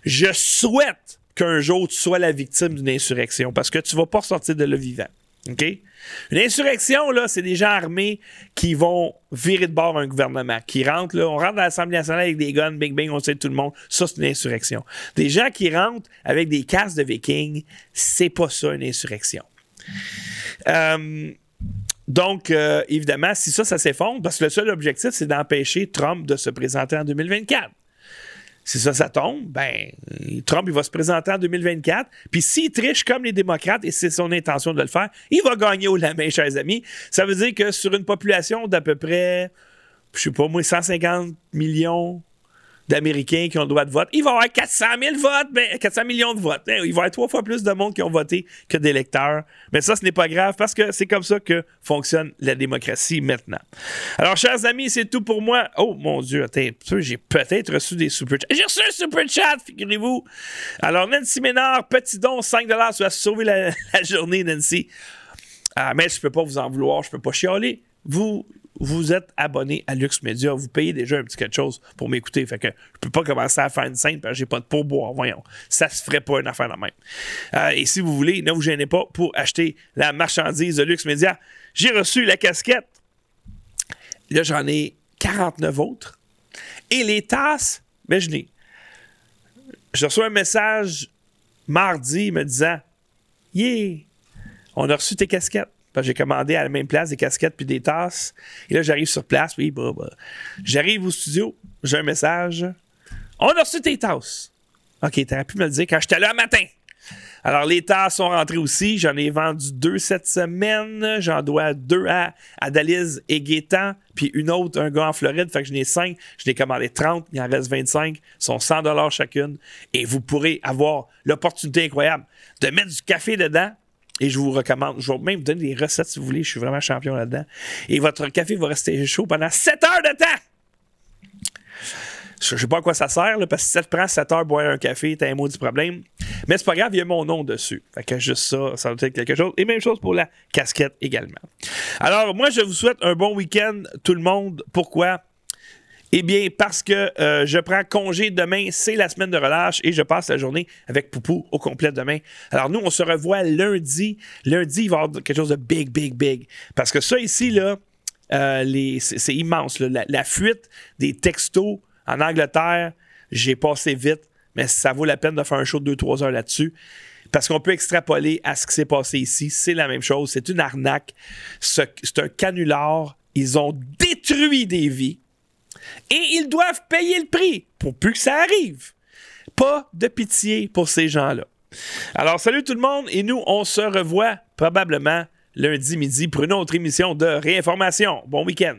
je souhaite qu'un jour tu sois la victime d'une insurrection parce que tu vas pas sortir de là vivant. OK? Une insurrection, là, c'est des gens armés qui vont virer de bord un gouvernement, qui rentrent, là, on rentre dans l'Assemblée nationale avec des guns, bing bing, on sait tout le monde. Ça, c'est une insurrection. Des gens qui rentrent avec des casques de vikings, c'est pas ça une insurrection. Euh, donc, euh, évidemment, si ça, ça s'effondre, parce que le seul objectif, c'est d'empêcher Trump de se présenter en 2024. Si ça, ça tombe, ben, Trump, il va se présenter en 2024. Puis s'il triche comme les démocrates, et c'est son intention de le faire, il va gagner au la main, chers amis. Ça veut dire que sur une population d'à peu près, je sais pas moi, 150 millions d'Américains qui ont le droit de vote. Il va y avoir 400 000 votes, ben, 400 millions de votes. Ben, il va y avoir trois fois plus de monde qui ont voté que d'électeurs. Mais ça, ce n'est pas grave parce que c'est comme ça que fonctionne la démocratie maintenant. Alors, chers amis, c'est tout pour moi. Oh mon Dieu, attends, j'ai peut-être reçu des super chats. J'ai reçu un super chat, figurez-vous. Alors, Nancy Ménard, petit don, 5 Tu vas sauver la, journée, Nancy. Ah, mais je peux pas vous en vouloir, je peux pas chialer. Vous, vous êtes abonné à Lux Media, vous payez déjà un petit quelque chose pour m'écouter. Fait que je peux pas commencer à faire une scène parce que j'ai pas de pourboire. Voyons, ça se ferait pas une affaire de même. Euh, et si vous voulez, ne vous gênez pas pour acheter la marchandise de Lux Media. J'ai reçu la casquette. Là, j'en ai 49 autres. Et les tasses, ben je n'ai. Je reçois un message mardi me disant Yeah, on a reçu tes casquettes j'ai commandé à la même place des casquettes puis des tasses. Et là, j'arrive sur place. Oui, bah, bah. J'arrive au studio. J'ai un message. On a reçu tes tasses. OK, t'aurais pu me le dire quand j'étais là le matin. Alors, les tasses sont rentrées aussi. J'en ai vendu deux cette semaine. J'en dois deux à, à Dalise et Gaétan, puis une autre, un gars en Floride. Fait que j'en ai cinq. Je l'ai commandé 30. Il en reste 25. Ils sont 100 chacune. Et vous pourrez avoir l'opportunité incroyable de mettre du café dedans et je vous recommande, je vais même vous donner des recettes si vous voulez, je suis vraiment champion là-dedans. Et votre café va rester chaud pendant 7 heures de temps! Je sais pas à quoi ça sert, parce que si ça te prend 7 heures boire un café, t'as un mot du problème. Mais c'est pas grave, il y a mon nom dessus. Fait que juste ça, ça doit être quelque chose. Et même chose pour la casquette également. Alors, moi, je vous souhaite un bon week-end, tout le monde. Pourquoi? Eh bien, parce que euh, je prends congé demain, c'est la semaine de relâche et je passe la journée avec Poupou au complet demain. Alors nous, on se revoit lundi. Lundi, il va y avoir quelque chose de big, big, big. Parce que ça ici, là, euh, c'est immense. La, fuite des textos en Angleterre, j'ai passé vite, mais ça vaut la peine de faire un show de 2-3 heures là-dessus. Parce qu'on peut extrapoler à ce qui s'est passé ici. C'est la même chose. C'est une arnaque. C'est un canular. Ils ont détruit des vies. Et ils doivent payer le prix pour plus que ça arrive. Pas de pitié pour ces gens-là. Alors, salut tout le monde, et nous, on se revoit probablement lundi midi pour une autre émission de réinformation. Bon week-end.